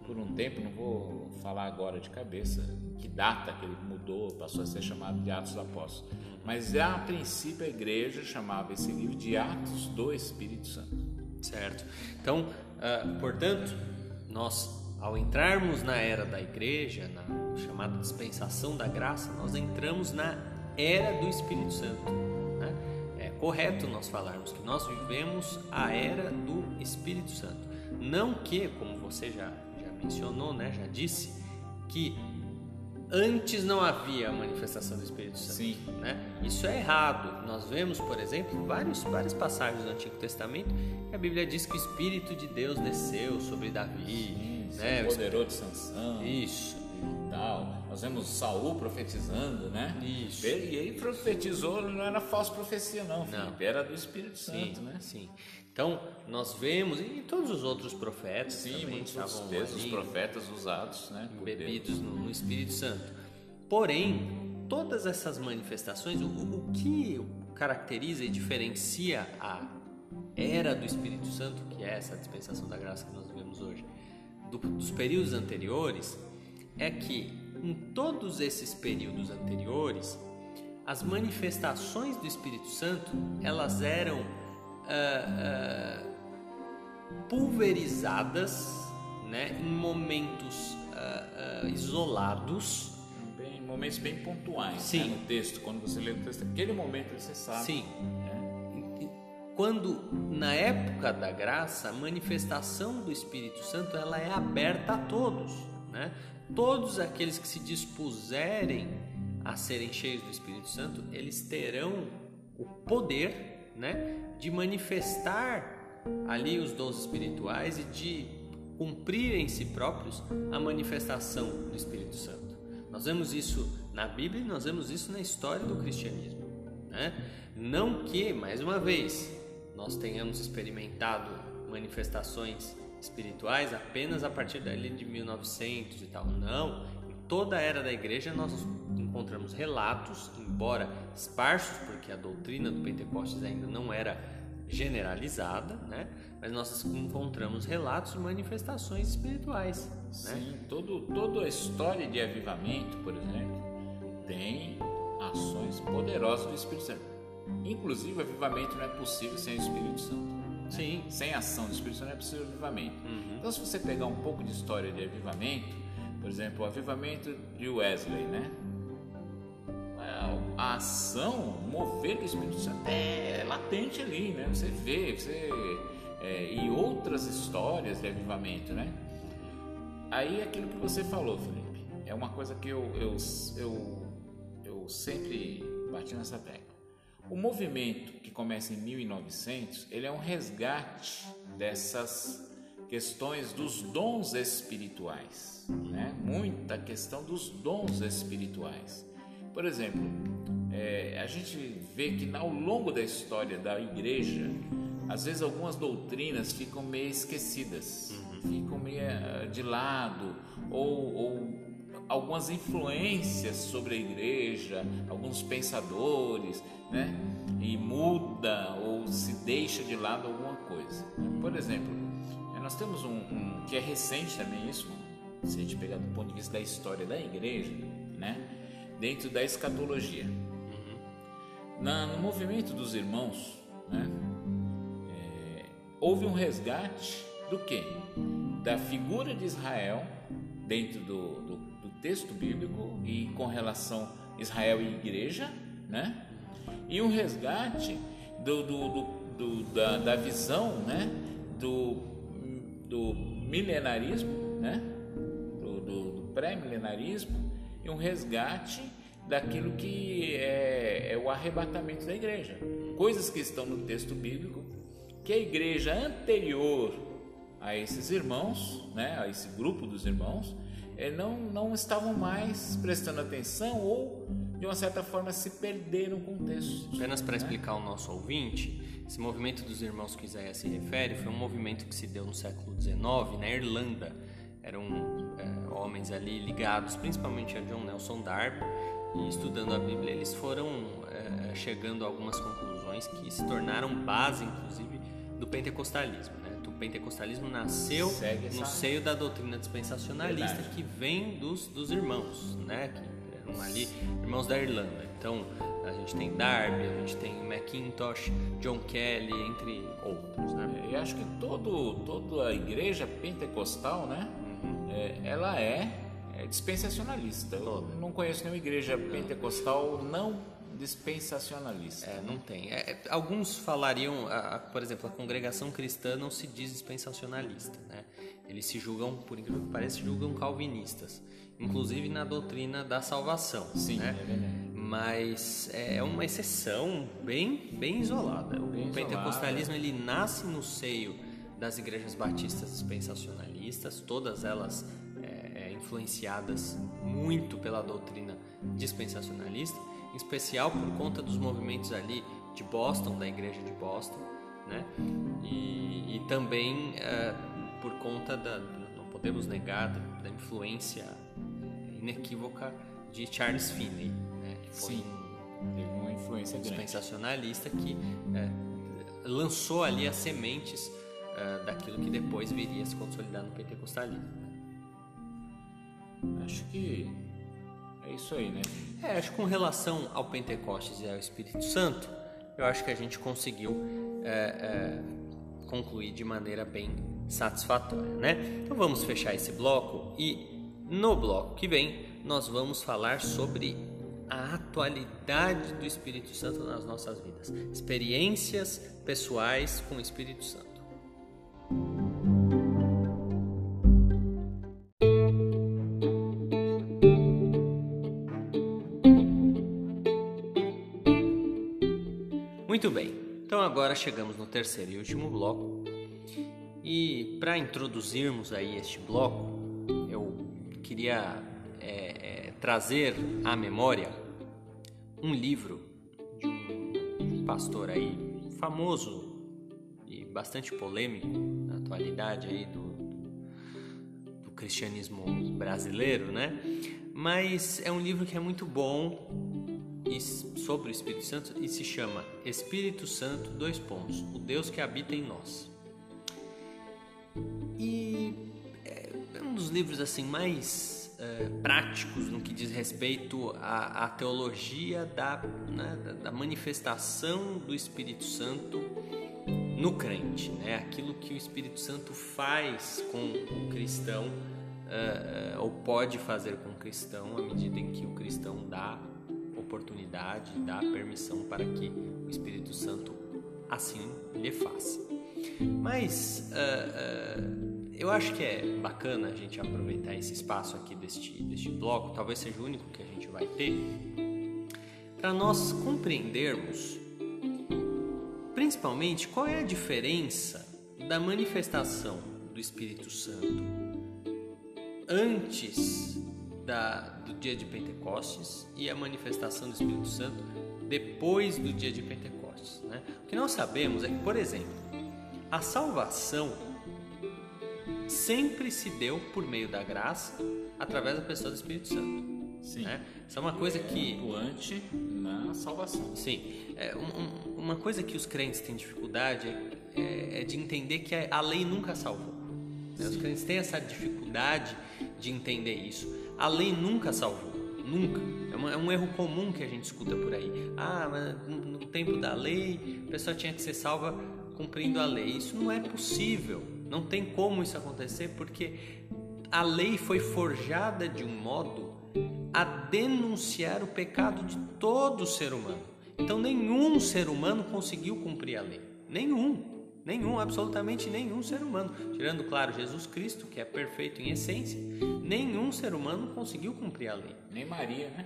por um tempo, não vou falar agora de cabeça que data que ele mudou, passou a ser chamado de Atos dos Apóstolos. Mas a princípio a igreja chamava esse livro de Atos do Espírito Santo. Certo. Então, uh, portanto, nós ao entrarmos na era da igreja, na chamada dispensação da graça, nós entramos na era do Espírito Santo. Né? É correto nós falarmos que nós vivemos a era do Espírito Santo. Não que, como você já, já mencionou, né, já disse, que antes não havia a manifestação do Espírito Santo. Sim. Né? Isso é errado. Nós vemos, por exemplo, vários, várias passagens do Antigo Testamento que a Bíblia diz que o Espírito de Deus desceu sobre Davi. Sim, né? Poderoso de Sansão. Isso. E tal. Nós vemos Saul profetizando, né? Isso. E ele profetizou, não era falsa profecia, não, Felipe, não. era do Espírito Santo, sim, né? Sim. Então, nós vemos, e todos os outros profetas Sim, também muitos estavam ali, os profetas usados, né? Bebidos no, no, Espírito Santo. Porém, todas essas manifestações, o, o que caracteriza e diferencia a era do Espírito Santo, que é essa dispensação da graça que nós vivemos hoje, do, dos períodos anteriores, é que em todos esses períodos anteriores, as manifestações do Espírito Santo elas eram uh, uh, pulverizadas né, em momentos uh, isolados. Bem, momentos bem pontuais né, no texto, quando você lê o texto, aquele momento você sabe. Sim. Né? Quando na época da graça, a manifestação do Espírito Santo ela é aberta a todos, né? Todos aqueles que se dispuserem a serem cheios do Espírito Santo, eles terão o poder, né, de manifestar ali os dons espirituais e de cumprir em si próprios a manifestação do Espírito Santo. Nós vemos isso na Bíblia e nós vemos isso na história do cristianismo. Né? Não que, mais uma vez, nós tenhamos experimentado manifestações espirituais apenas a partir dali de 1900 e tal. Não, em toda a era da igreja nós encontramos relatos, embora esparsos, porque a doutrina do Pentecostes ainda não era generalizada, né? Mas nós encontramos relatos de manifestações espirituais. Né? Sim, né? todo, toda a história de avivamento, por exemplo, tem ações poderosas do Espírito Santo. Inclusive, o avivamento não é possível sem o Espírito Santo. Né? Sim. Sem ação do Espírito Santo não é possível avivamento. Uhum. Então, se você pegar um pouco de história de avivamento, por exemplo, o avivamento de Wesley, né? A ação, mover do Espírito Santo é latente ali, né? Você vê, você é, e outras histórias de avivamento, né? Aí aquilo que você falou, Felipe, é uma coisa que eu, eu, eu, eu sempre bati nessa tecla. O movimento que começa em 1900, ele é um resgate dessas questões dos dons espirituais, né? Muita questão dos dons espirituais. Por exemplo, é, a gente vê que ao longo da história da igreja, às vezes algumas doutrinas ficam meio esquecidas, uhum. ficam meio eh, de lado, ou, ou algumas influências sobre a igreja, alguns pensadores, né? E muda ou se deixa de lado alguma coisa. Por exemplo, eh, nós temos um, um que é recente também isso, se a gente pegar do ponto de vista da história da igreja, né? Dentro da escatologia. Uhum. Na, no movimento dos irmãos, né? É, houve um resgate do que? Da figura de Israel dentro do, do, do texto bíblico e com relação a Israel e igreja, né? E um resgate do, do, da, da, visão, né? Do, do milenarismo, né? Do, do, do pré-milenarismo e um resgate daquilo que é, é o arrebatamento da igreja. Coisas que estão no texto bíblico que a igreja anterior a esses irmãos, né, a esse grupo dos irmãos, é, não, não estavam mais prestando atenção ou de uma certa forma se perderam com o texto. Apenas para né? explicar ao nosso ouvinte, esse movimento dos irmãos que Isaías se refere foi um movimento que se deu no século XIX na Irlanda. Eram homens ali ligados principalmente a John Nelson Darby e estudando a Bíblia eles foram é, chegando a algumas conclusões que se tornaram base, inclusive, do pentecostalismo. Né? O pentecostalismo nasceu no seio da doutrina dispensacionalista Verdade. que vem dos, dos irmãos, né? que eram ali irmãos da Irlanda. Então a gente tem Darby, a gente tem Macintosh, John Kelly, entre outros. Né? E acho que todo, toda a igreja pentecostal, né? É, ela é, é dispensacionalista. Eu não conheço nenhuma igreja pentecostal não dispensacionalista. É, não tem. É, é, alguns falariam, a, a, por exemplo, a congregação cristã não se diz dispensacionalista, né? Eles se julgam, por incrível que pareça, julgam calvinistas, inclusive na doutrina da salvação. Sim, né? é verdade. Mas é, uma exceção bem, bem isolada. Bem o pentecostalismo ele nasce no seio das igrejas batistas dispensacionalistas, todas elas é, é influenciadas muito pela doutrina dispensacionalista em especial por conta dos movimentos ali de Boston, da igreja de Boston, né? E, e também uh, por conta da, não podemos negar, da, da, influência inequívoca de Charles Finney, né? Que foi Sim, teve uma influência um dispensacionalista que uh, lançou ali as sementes uh, daquilo que depois viria a se consolidar no pentecostalismo. Acho que é isso aí, né? É, acho que com relação ao Pentecostes e ao Espírito Santo, eu acho que a gente conseguiu é, é, concluir de maneira bem satisfatória, né? Então vamos fechar esse bloco e no bloco que vem nós vamos falar sobre a atualidade do Espírito Santo nas nossas vidas, experiências pessoais com o Espírito Santo. Agora chegamos no terceiro e último bloco. E para introduzirmos aí este bloco, eu queria é, é, trazer à memória um livro de um pastor aí famoso e bastante polêmico na atualidade aí do, do cristianismo brasileiro, né? Mas é um livro que é muito bom sobre o Espírito Santo e se chama Espírito Santo, dois pontos, o Deus que habita em nós. E é, é um dos livros assim mais é, práticos no que diz respeito à, à teologia da, né, da, manifestação do Espírito Santo no crente, né? aquilo que o Espírito Santo faz com o cristão uh, ou pode fazer com o cristão à medida em que o cristão dá oportunidade, dá permissão para que o Espírito Santo assim lhe faça. Mas uh, uh, eu acho que é bacana a gente aproveitar esse espaço aqui deste, deste bloco, talvez seja o único que a gente vai ter, para nós compreendermos principalmente qual é a diferença da manifestação do Espírito Santo antes da, do dia de Pentecostes e a manifestação do Espírito Santo depois do dia de Pentecostes. Né? O que nós sabemos é que, por exemplo, a salvação sempre se deu por meio da graça através da pessoa do Espírito Santo. Sim. Né? Isso é uma coisa que. Atuante na salvação. Sim. É, um, uma coisa que os crentes têm dificuldade é, é, é de entender que a lei nunca salvou. Né? Os crentes têm essa dificuldade de entender isso. A lei nunca salvou, nunca. É, uma, é um erro comum que a gente escuta por aí. Ah, mas no tempo da lei, a pessoa tinha que ser salva cumprindo a lei. Isso não é possível. Não tem como isso acontecer porque a lei foi forjada de um modo a denunciar o pecado de todo ser humano. Então nenhum ser humano conseguiu cumprir a lei. Nenhum. Nenhum, absolutamente nenhum ser humano, tirando, claro, Jesus Cristo, que é perfeito em essência, nenhum ser humano conseguiu cumprir a lei. Nem Maria, né?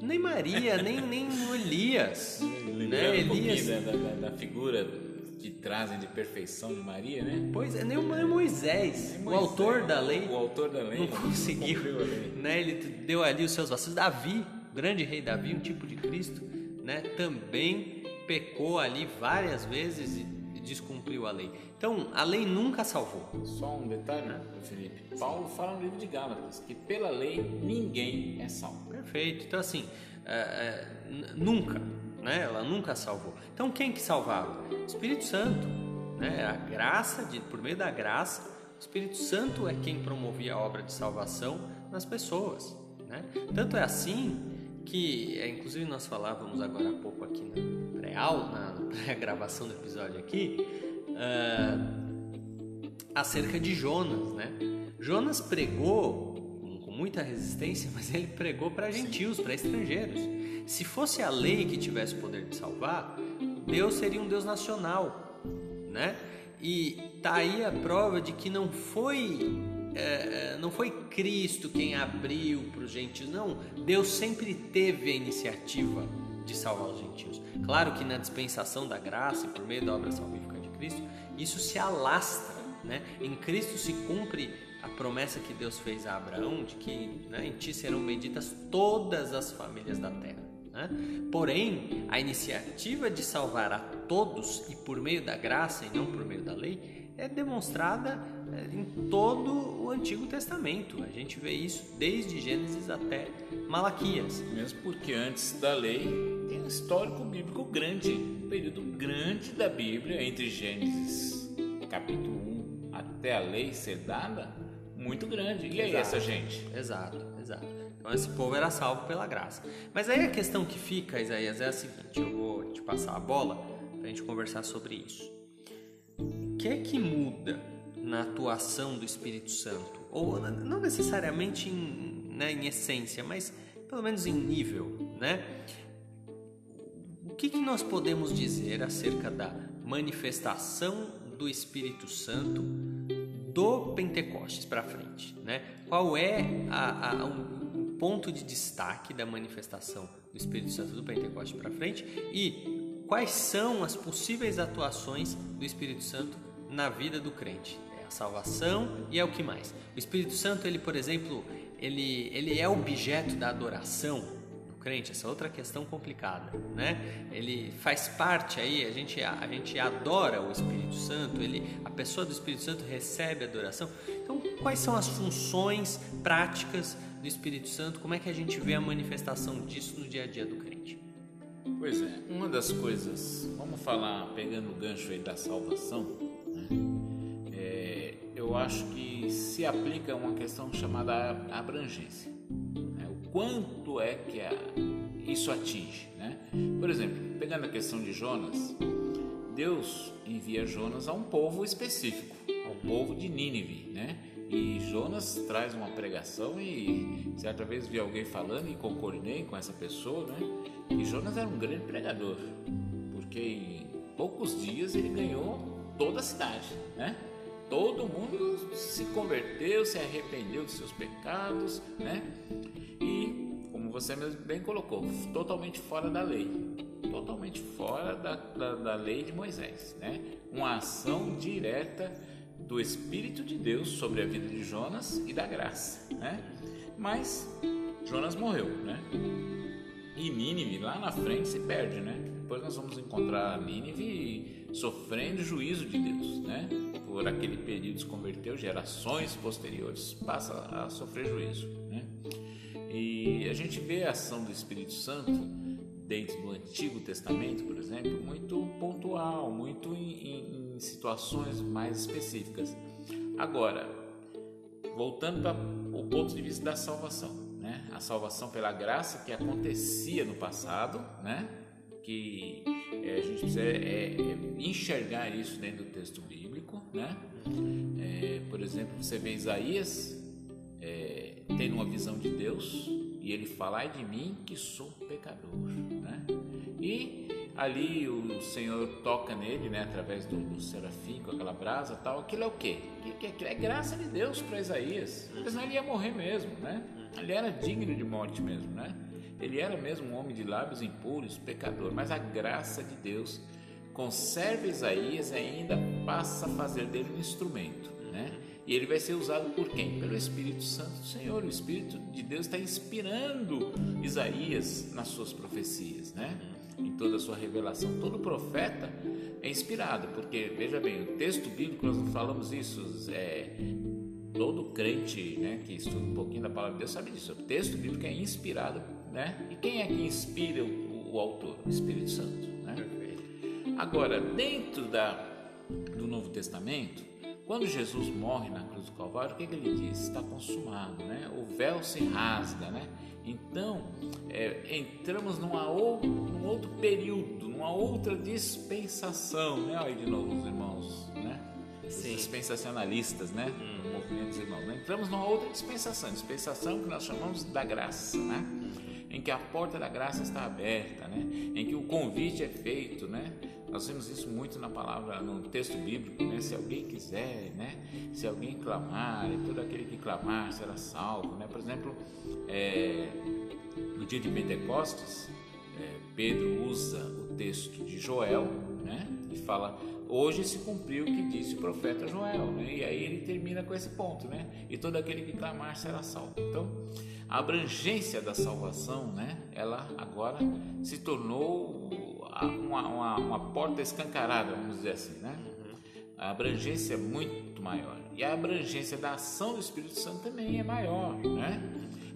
Nem Maria, nem, nem Elias. Lembrando né? um Elias. Da, da, da, figura que trazem de perfeição de Maria, né? Pois é, nem o Moisés, nem Moisés, o autor da lei. O autor da lei. Não conseguiu. Né? Ele deu ali os seus vacilos. Davi, o grande rei Davi, um tipo de Cristo, né? também pecou ali várias vezes e descumpriu a lei. Então, a lei nunca salvou. Só um detalhe, né, Felipe. Paulo fala no livro de Gálatas que pela lei ninguém é salvo. Perfeito. Então, assim, é, é, nunca, né? Ela nunca salvou. Então, quem que salvava? O Espírito Santo, né? A graça, de, por meio da graça, o Espírito Santo é quem promovia a obra de salvação nas pessoas, né? Tanto é assim que, é, inclusive, nós falávamos agora há pouco aqui na pré-aula, na pré-gravação do episódio aqui, uh, acerca de Jonas, né? Jonas pregou com muita resistência, mas ele pregou para gentios, para estrangeiros. Se fosse a lei que tivesse o poder de salvar, Deus seria um Deus nacional, né? E tá aí a prova de que não foi é, não foi Cristo quem abriu para os gentios, não. Deus sempre teve a iniciativa de salvar os gentios. Claro que na dispensação da graça e por meio da obra salvífica de Cristo, isso se alastra. Né? Em Cristo se cumpre a promessa que Deus fez a Abraão de que né, em ti serão benditas todas as famílias da terra. Né? Porém, a iniciativa de salvar a todos e por meio da graça e não por meio da lei é demonstrada em todo o Antigo Testamento. A gente vê isso desde Gênesis até Malaquias. Mesmo porque antes da lei tem um histórico bíblico grande, um período grande da Bíblia entre Gênesis capítulo 1 até a lei ser dada, muito grande. E aí essa gente? Exato, exato. Então esse povo era salvo pela graça. Mas aí a questão que fica, Isaías, é a seguinte: eu vou te passar a bola para a gente conversar sobre isso. O que é que muda na atuação do Espírito Santo? Ou não necessariamente em, né, em essência, mas pelo menos em nível, né? O que, que nós podemos dizer acerca da manifestação do Espírito Santo do Pentecostes para frente, né? Qual é a, a, um ponto de destaque da manifestação do Espírito Santo do Pentecostes para frente e quais são as possíveis atuações do Espírito Santo na vida do crente? Salvação e é o que mais? O Espírito Santo, ele, por exemplo, ele, ele é objeto da adoração do crente, essa é outra questão complicada, né? Ele faz parte aí, a gente, a, gente adora o Espírito Santo, ele, a pessoa do Espírito Santo recebe adoração. Então, quais são as funções práticas do Espírito Santo? Como é que a gente vê a manifestação disso no dia a dia do crente? Pois é, uma das coisas, vamos falar, pegando o gancho aí da salvação, eu acho que se aplica uma questão chamada abrangência. Né? O quanto é que a, isso atinge. Né? Por exemplo, pegando a questão de Jonas, Deus envia Jonas a um povo específico, ao povo de Nínive. Né? E Jonas traz uma pregação e certa vez vi alguém falando e concordei com essa pessoa, né? E Jonas era um grande pregador, porque em poucos dias ele ganhou toda a cidade, né? Todo mundo se converteu, se arrependeu dos seus pecados, né? E, como você mesmo bem colocou, totalmente fora da lei, totalmente fora da, da, da lei de Moisés, né? Uma ação direta do Espírito de Deus sobre a vida de Jonas e da graça, né? Mas Jonas morreu, né? E Nínive lá na frente se perde, né? Depois nós vamos encontrar Nínive sofrendo juízo de Deus, né? Por aquele período se converteu, gerações posteriores passa a sofrer juízo, né? E a gente vê a ação do Espírito Santo dentro do Antigo Testamento, por exemplo, muito pontual, muito em, em, em situações mais específicas. Agora, voltando para o ponto de vista da salvação, né? A salvação pela graça que acontecia no passado, né? Que é, a gente precisa é, é, enxergar isso dentro do texto bíblico, né? É, por exemplo, você vê Isaías é, tendo uma visão de Deus e ele fala: "Ai de mim que sou pecador", né? E ali o Senhor toca nele, né, através do, do serafim com aquela brasa, tal. Aquilo é o quê? Aquilo é graça de Deus para Isaías. Senão ele ia morrer mesmo, né? Ele era digno de morte mesmo, né? Ele era mesmo um homem de lábios impuros, pecador, mas a graça de Deus conserva Isaías e ainda passa a fazer dele um instrumento, né? E ele vai ser usado por quem? Pelo Espírito Santo do Senhor. O Espírito de Deus está inspirando Isaías nas suas profecias, né? Em toda a sua revelação. Todo profeta é inspirado, porque veja bem, o texto bíblico nós não falamos isso, é, todo crente, né, que estuda um pouquinho da palavra de Deus sabe disso. O texto bíblico é inspirado, né? E quem é que inspira o, o autor? O Espírito Santo, né? Agora, dentro da do Novo Testamento, quando Jesus morre na cruz do Calvário, o que, que ele diz? Está consumado, né? O véu se rasga, né? Então, é, entramos numa ou, num outro período, numa outra dispensação, né? Olha de novo os irmãos, né? Os dispensacionalistas, né? Hum. O movimento dos irmãos. Né? Entramos numa outra dispensação, dispensação que nós chamamos da graça, né? Em que a porta da graça está aberta, né? Em que o convite é feito, né? Nós vemos isso muito na palavra, no texto bíblico, né? Se alguém quiser, né? Se alguém clamar, e todo aquele que clamar será salvo, né? Por exemplo, é, no dia de Pentecostes, é, Pedro usa o texto de Joel, né? E fala: hoje se cumpriu o que disse o profeta Joel, né? E aí ele termina com esse ponto, né? E todo aquele que clamar será salvo. Então, a abrangência da salvação, né? Ela agora se tornou uma, uma, uma porta escancarada, vamos dizer assim, né? A abrangência é muito maior. E a abrangência da ação do Espírito Santo também é maior, né?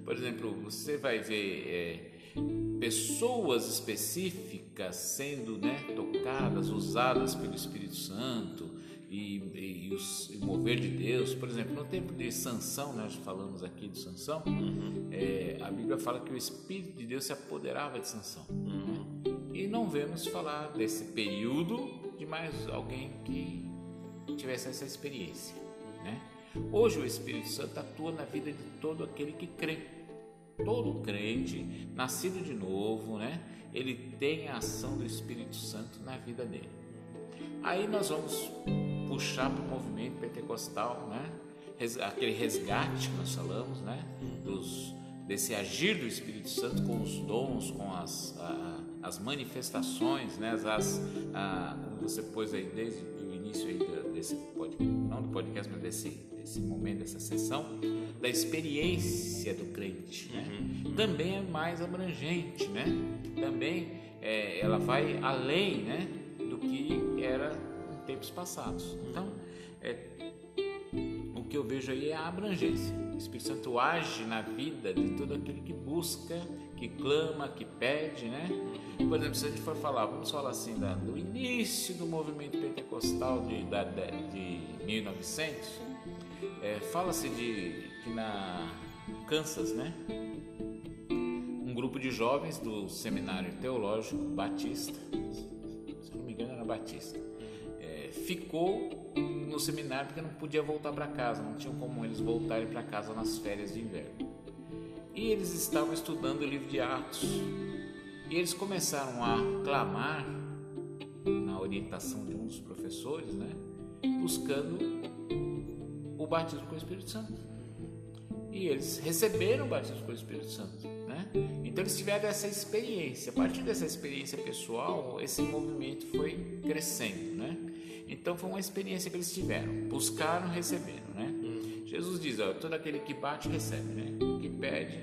Por exemplo, você vai ver é, pessoas específicas sendo né, tocadas, usadas pelo Espírito Santo e, e, os, e, o mover de Deus. Por exemplo, no tempo de Sansão, nós falamos aqui de Sansão, uhum. é, a Bíblia fala que o Espírito de Deus se apoderava de Sansão. Uhum. Né? E não vemos falar desse período de mais alguém que tivesse essa experiência. Né? Hoje o Espírito Santo atua na vida de todo aquele que crê todo crente, nascido de novo, né? Ele tem a ação do Espírito Santo na vida dele. Aí nós vamos puxar para o movimento pentecostal, né? Aquele resgate que nós falamos, né? Dos, desse agir do Espírito Santo com os dons, com as, a, as manifestações, né? As, a, como você pôs aí desde início aí desse podcast, não do podcast, mas desse, desse momento, dessa sessão, da experiência do crente, né? Uhum. Também é mais abrangente, né? Também é, ela vai além, né? Do que era em tempos passados. Então, é, o que eu vejo aí é a abrangência. O Espírito Santo age na vida de todo aquele que busca, que clama, que pede, né? Por exemplo, se a gente for falar, vamos falar assim, da, do início do movimento pentecostal de, da, de 1900, é, fala-se de que na Kansas, né? Um grupo de jovens do Seminário Teológico Batista, se não me engano era Batista, é, ficou no seminário porque não podia voltar para casa, não tinham como eles voltarem para casa nas férias de inverno. E eles estavam estudando o livro de Atos. E eles começaram a clamar na orientação de um dos professores, né? Buscando o batismo com o Espírito Santo. E eles receberam o batismo com o Espírito Santo. Né? Então eles tiveram essa experiência. A partir dessa experiência pessoal, esse movimento foi crescendo. Né? Então foi uma experiência que eles tiveram. Buscaram, receberam. Né? Jesus diz: ó, todo aquele que bate, recebe. Né? Que pede,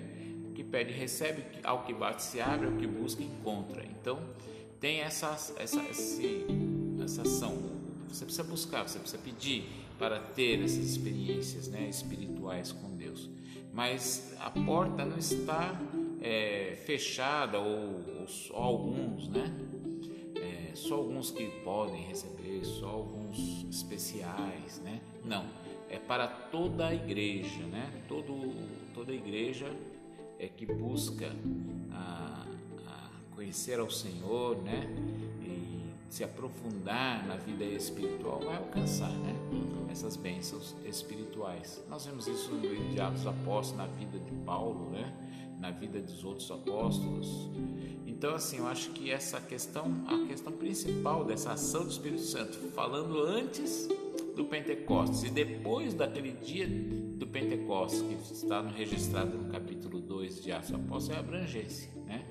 que pede, recebe. Ao que bate, se abre. Ao que busca, encontra. Então tem essa, essa, esse, essa ação. Você precisa buscar, você precisa pedir para ter essas experiências né, espirituais com Deus. Mas a porta não está é, fechada ou, ou, só alguns, né? É, só alguns que podem receber, só alguns especiais, né? Não, é para toda a igreja, né? Todo, toda a igreja é que busca a, a conhecer ao Senhor, né? se aprofundar na vida espiritual, vai alcançar né? essas bênçãos espirituais. Nós vemos isso no livro de Atos Apóstolos, na vida de Paulo, né? na vida dos outros apóstolos. Então, assim, eu acho que essa questão, a questão principal dessa ação do Espírito Santo, falando antes do Pentecostes e depois daquele dia do Pentecostes, que está registrado no capítulo 2 de Atos Apóstolos, é a abrangência. Né?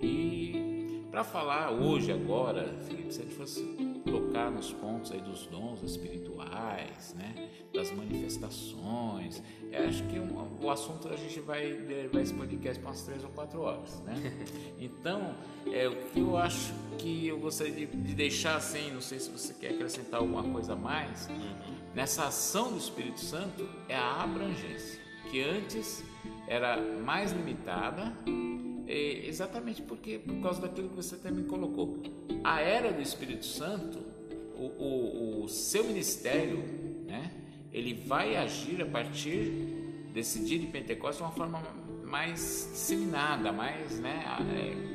E para falar hoje, agora, Felipe, se a gente fosse tocar nos pontos aí dos dons espirituais, né, das manifestações, eu acho que um, o assunto a gente vai levar esse podcast para umas três ou quatro horas, né? Então, é, o que eu acho que eu gostaria de, de, deixar assim, não sei se você quer acrescentar alguma coisa a mais, uhum. nessa ação do Espírito Santo é a abrangência, que antes era mais limitada, é, exatamente porque por causa daquilo que você também colocou. A era do Espírito Santo, o, o, o seu ministério, né, ele vai agir a partir desse dia de Pentecostes de uma forma mais disseminada, mais, né, é,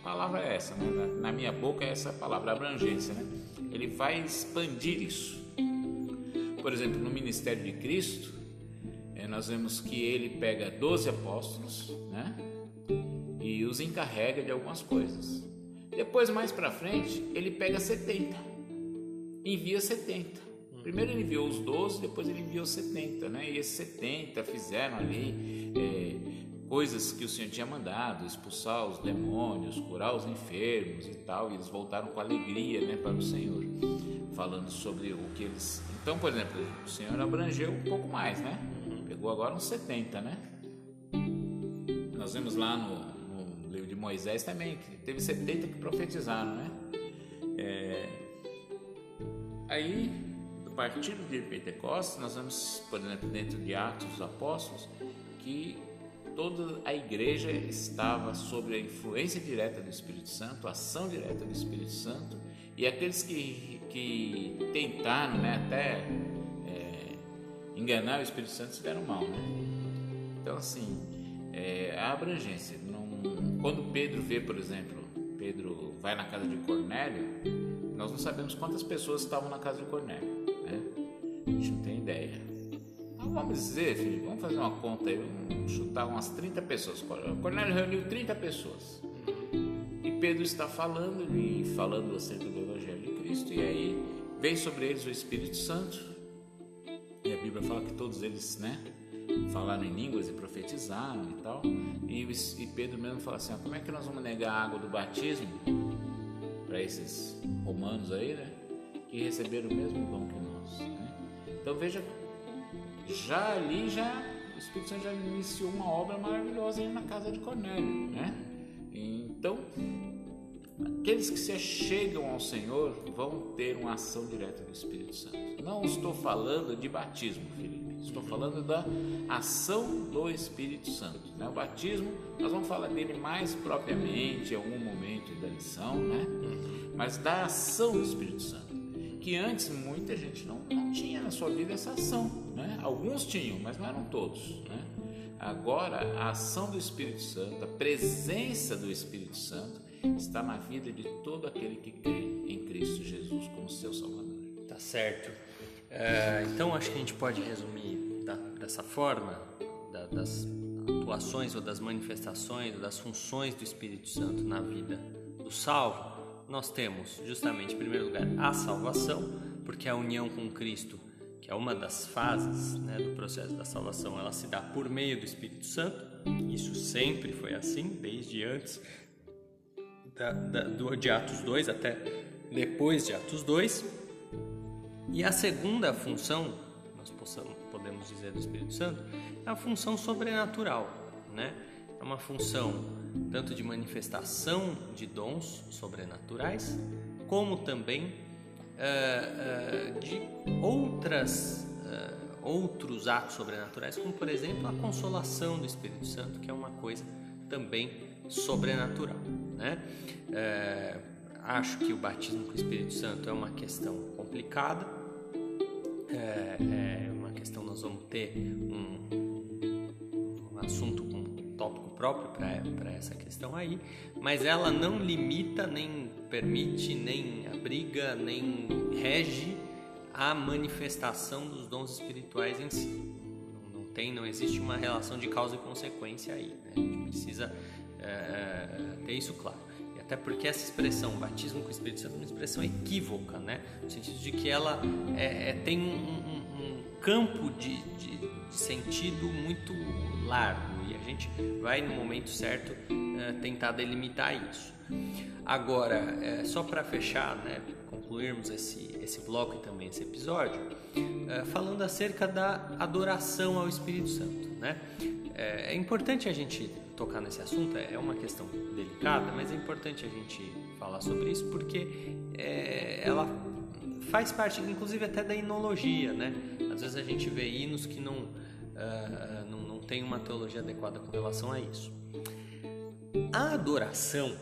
a palavra é essa, né, na, na minha boca é essa palavra, abrangência, né? Ele vai expandir isso. Por exemplo, no ministério de Cristo, é, nós vemos que ele pega 12 apóstolos, né? E os encarrega de algumas coisas. Depois, mais para frente, ele pega 70, envia 70. Primeiro ele enviou os 12, depois ele enviou 70, né? E esses 70 fizeram ali é, coisas que o Senhor tinha mandado, expulsar os demônios, curar os enfermos e tal, e eles voltaram com alegria, né, para o Senhor. falando sobre o que eles. Então, por exemplo, o Senhor abrangeu um pouco mais, né? Pegou agora uns 70, né? Nós vemos lá no, Moisés também que teve 70 que profetizaram, né? É... Aí, a partir do dia de Pentecostes, nós vemos, por exemplo, dentro de Atos dos Apóstolos, que toda a igreja estava sob a influência direta do Espírito Santo, a ação direta do Espírito Santo, e aqueles que, que tentaram né, até é, enganar o Espírito Santo se deram mal. Né? Então, assim, é, a abrangência. Quando Pedro vê, por exemplo, Pedro vai na casa de Cornélio, nós não sabemos quantas pessoas estavam na casa de Cornélio. Né? A gente não tem ideia vamos dizer, filho, vamos fazer uma conta aí, vamos chutar umas 30 pessoas. Cornélio reuniu 30 pessoas. E Pedro está falando e falando acerca do Evangelho de Cristo, e aí vem sobre eles o Espírito Santo. E a Bíblia fala que todos eles, né, falaram em línguas e profetizaram e E, e Pedro mesmo fala assim: ó, como é que nós vamos negar a água do batismo para esses romanos aí, né, que receberam o mesmo dom que nós? Né? Então veja já ali já o Espírito Santo já iniciou uma obra maravilhosa na casa de Cornélio, né? Então, aqueles que se chegam ao Senhor vão ter uma ação direta do Espírito Santo. Não estou falando de batismo, Felipe. Estou falando da ação do Espírito Santo. Né? O batismo, nós vamos falar dele mais propriamente em algum momento da lição, né? Mas da ação do Espírito Santo que antes muita gente não, não tinha na sua vida essa ação. Né? Alguns tinham, mas não eram todos. Né? Agora, a ação do Espírito Santo, a presença do Espírito Santo está na vida de todo aquele que crê em Cristo Jesus como seu Salvador. Tá certo. É, então, acho que a gente pode resumir da, dessa forma, da, das atuações ou das manifestações ou das funções do Espírito Santo na vida do salvo nós temos justamente, em primeiro lugar, a salvação, porque a união com Cristo, que é uma das fases né, do processo da salvação, ela se dá por meio do Espírito Santo. Isso sempre foi assim, desde antes da, da, do, de Atos 2 até depois de Atos 2. E a segunda função, nós podemos dizer, do Espírito Santo, é a função sobrenatural, né? É uma função tanto de manifestação de dons sobrenaturais, como também uh, uh, de outras uh, outros atos sobrenaturais, como por exemplo a consolação do Espírito Santo, que é uma coisa também sobrenatural. Né? acho que o batismo com o Espírito Santo é uma questão complicada, é, é uma questão nós vamos ter um, um assunto próprio para essa questão aí, mas ela não limita, nem permite, nem abriga, nem rege a manifestação dos dons espirituais em si. Não, não tem, não existe uma relação de causa e consequência aí. Né? A gente precisa é, ter isso claro. Até porque essa expressão, batismo com o Espírito Santo, é uma expressão equívoca, né? no sentido de que ela é, é, tem um, um, um campo de, de, de sentido muito largo gente vai no momento certo é, tentar delimitar isso. Agora, é, só para fechar, né, concluirmos esse, esse bloco e também esse episódio, é, falando acerca da adoração ao Espírito Santo. Né? É, é importante a gente tocar nesse assunto, é uma questão delicada, mas é importante a gente falar sobre isso porque é, ela faz parte, inclusive, até da inologia. Né? Às vezes a gente vê hinos que não. Uh, tem uma teologia adequada com relação a isso. A adoração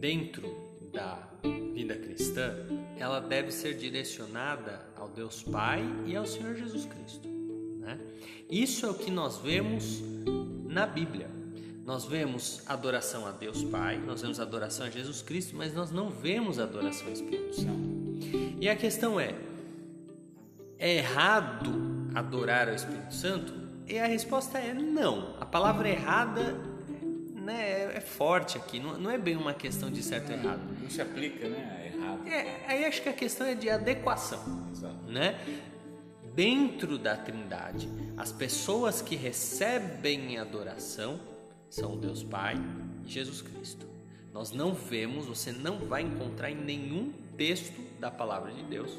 dentro da vida cristã, ela deve ser direcionada ao Deus Pai e ao Senhor Jesus Cristo. Né? Isso é o que nós vemos na Bíblia. Nós vemos adoração a Deus Pai, nós vemos adoração a Jesus Cristo, mas nós não vemos adoração ao Espírito Santo. E a questão é: é errado adorar ao Espírito Santo? E a resposta é não. A palavra errada né, é forte aqui, não, não é bem uma questão de certo e errado. Não se aplica, né? Errado. É, aí acho que a questão é de adequação. Exato. Né? Dentro da Trindade, as pessoas que recebem adoração são Deus Pai e Jesus Cristo. Nós não vemos, você não vai encontrar em nenhum texto da palavra de Deus,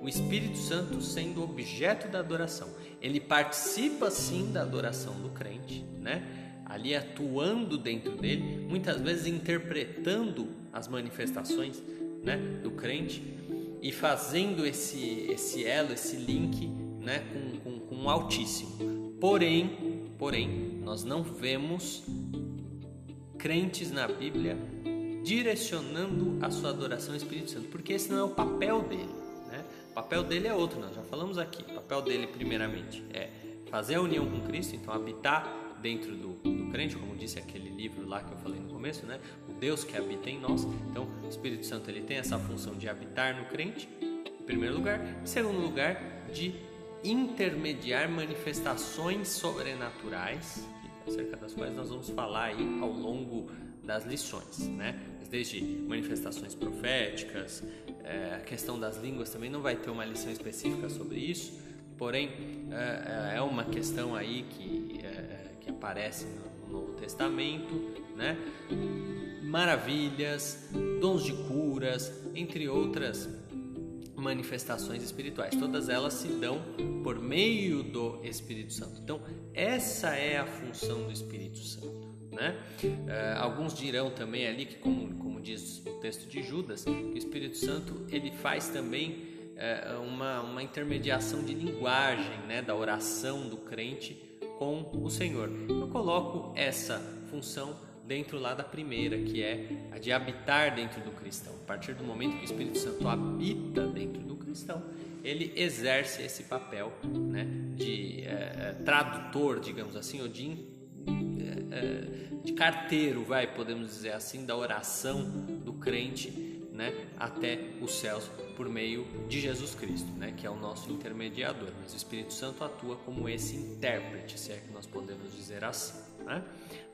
o Espírito Santo sendo objeto da adoração. Ele participa sim da adoração do crente, né? Ali atuando dentro dele, muitas vezes interpretando as manifestações, né, do crente e fazendo esse esse elo, esse link, né, com, com, com o Altíssimo. Porém, porém, nós não vemos crentes na Bíblia direcionando a sua adoração ao Espírito Santo, porque esse não é o papel dele. Né? O papel dele é outro, nós já falamos aqui. O papel dele, primeiramente, é fazer a união com Cristo, então habitar dentro do, do crente, como disse aquele livro lá que eu falei no começo, né? O Deus que habita em nós. Então, o Espírito Santo ele tem essa função de habitar no crente, em primeiro lugar. Em segundo lugar, de intermediar manifestações sobrenaturais, acerca das quais nós vamos falar aí ao longo das lições, né? Desde manifestações proféticas, é, a questão das línguas também não vai ter uma lição específica sobre isso, porém é, é uma questão aí que, é, que aparece no Novo Testamento, né? Maravilhas, dons de curas, entre outras manifestações espirituais. Todas elas se dão por meio do Espírito Santo. Então, essa é a função do Espírito Santo. Né? Uh, alguns dirão também ali que, como, como diz o texto de Judas, que o Espírito Santo ele faz também uh, uma, uma intermediação de linguagem né, da oração do crente com o Senhor. Eu coloco essa função dentro lá da primeira, que é a de habitar dentro do cristão. A partir do momento que o Espírito Santo habita dentro do cristão, ele exerce esse papel né, de é, tradutor, digamos assim, ou de é, de carteiro, vai, podemos dizer assim, da oração do crente, né, até os céus por meio de Jesus Cristo, né, que é o nosso intermediador. Mas o Espírito Santo atua como esse intérprete, se é que nós podemos dizer assim, né?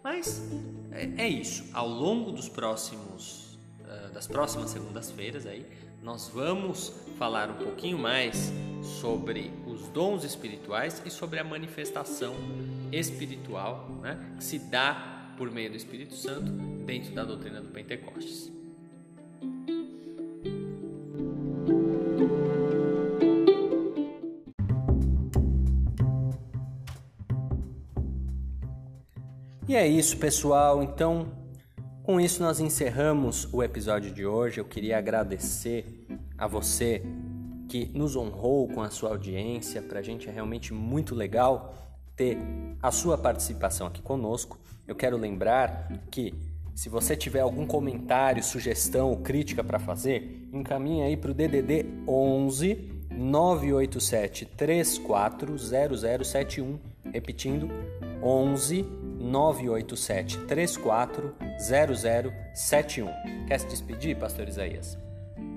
Mas é, é isso. Ao longo dos próximos, uh, das próximas segundas-feiras aí, nós vamos falar um pouquinho mais sobre os dons espirituais e sobre a manifestação espiritual né, que se dá por meio do Espírito Santo dentro da doutrina do Pentecostes. E é isso, pessoal. Então, com isso nós encerramos o episódio de hoje. Eu queria agradecer a você que nos honrou com a sua audiência. Para a gente é realmente muito legal ter a sua participação aqui conosco. Eu quero lembrar que se você tiver algum comentário, sugestão ou crítica para fazer, encaminhe aí para o DDD 11 987 340071, repetindo 11 987 340071. Quer se despedir, pastor Isaías?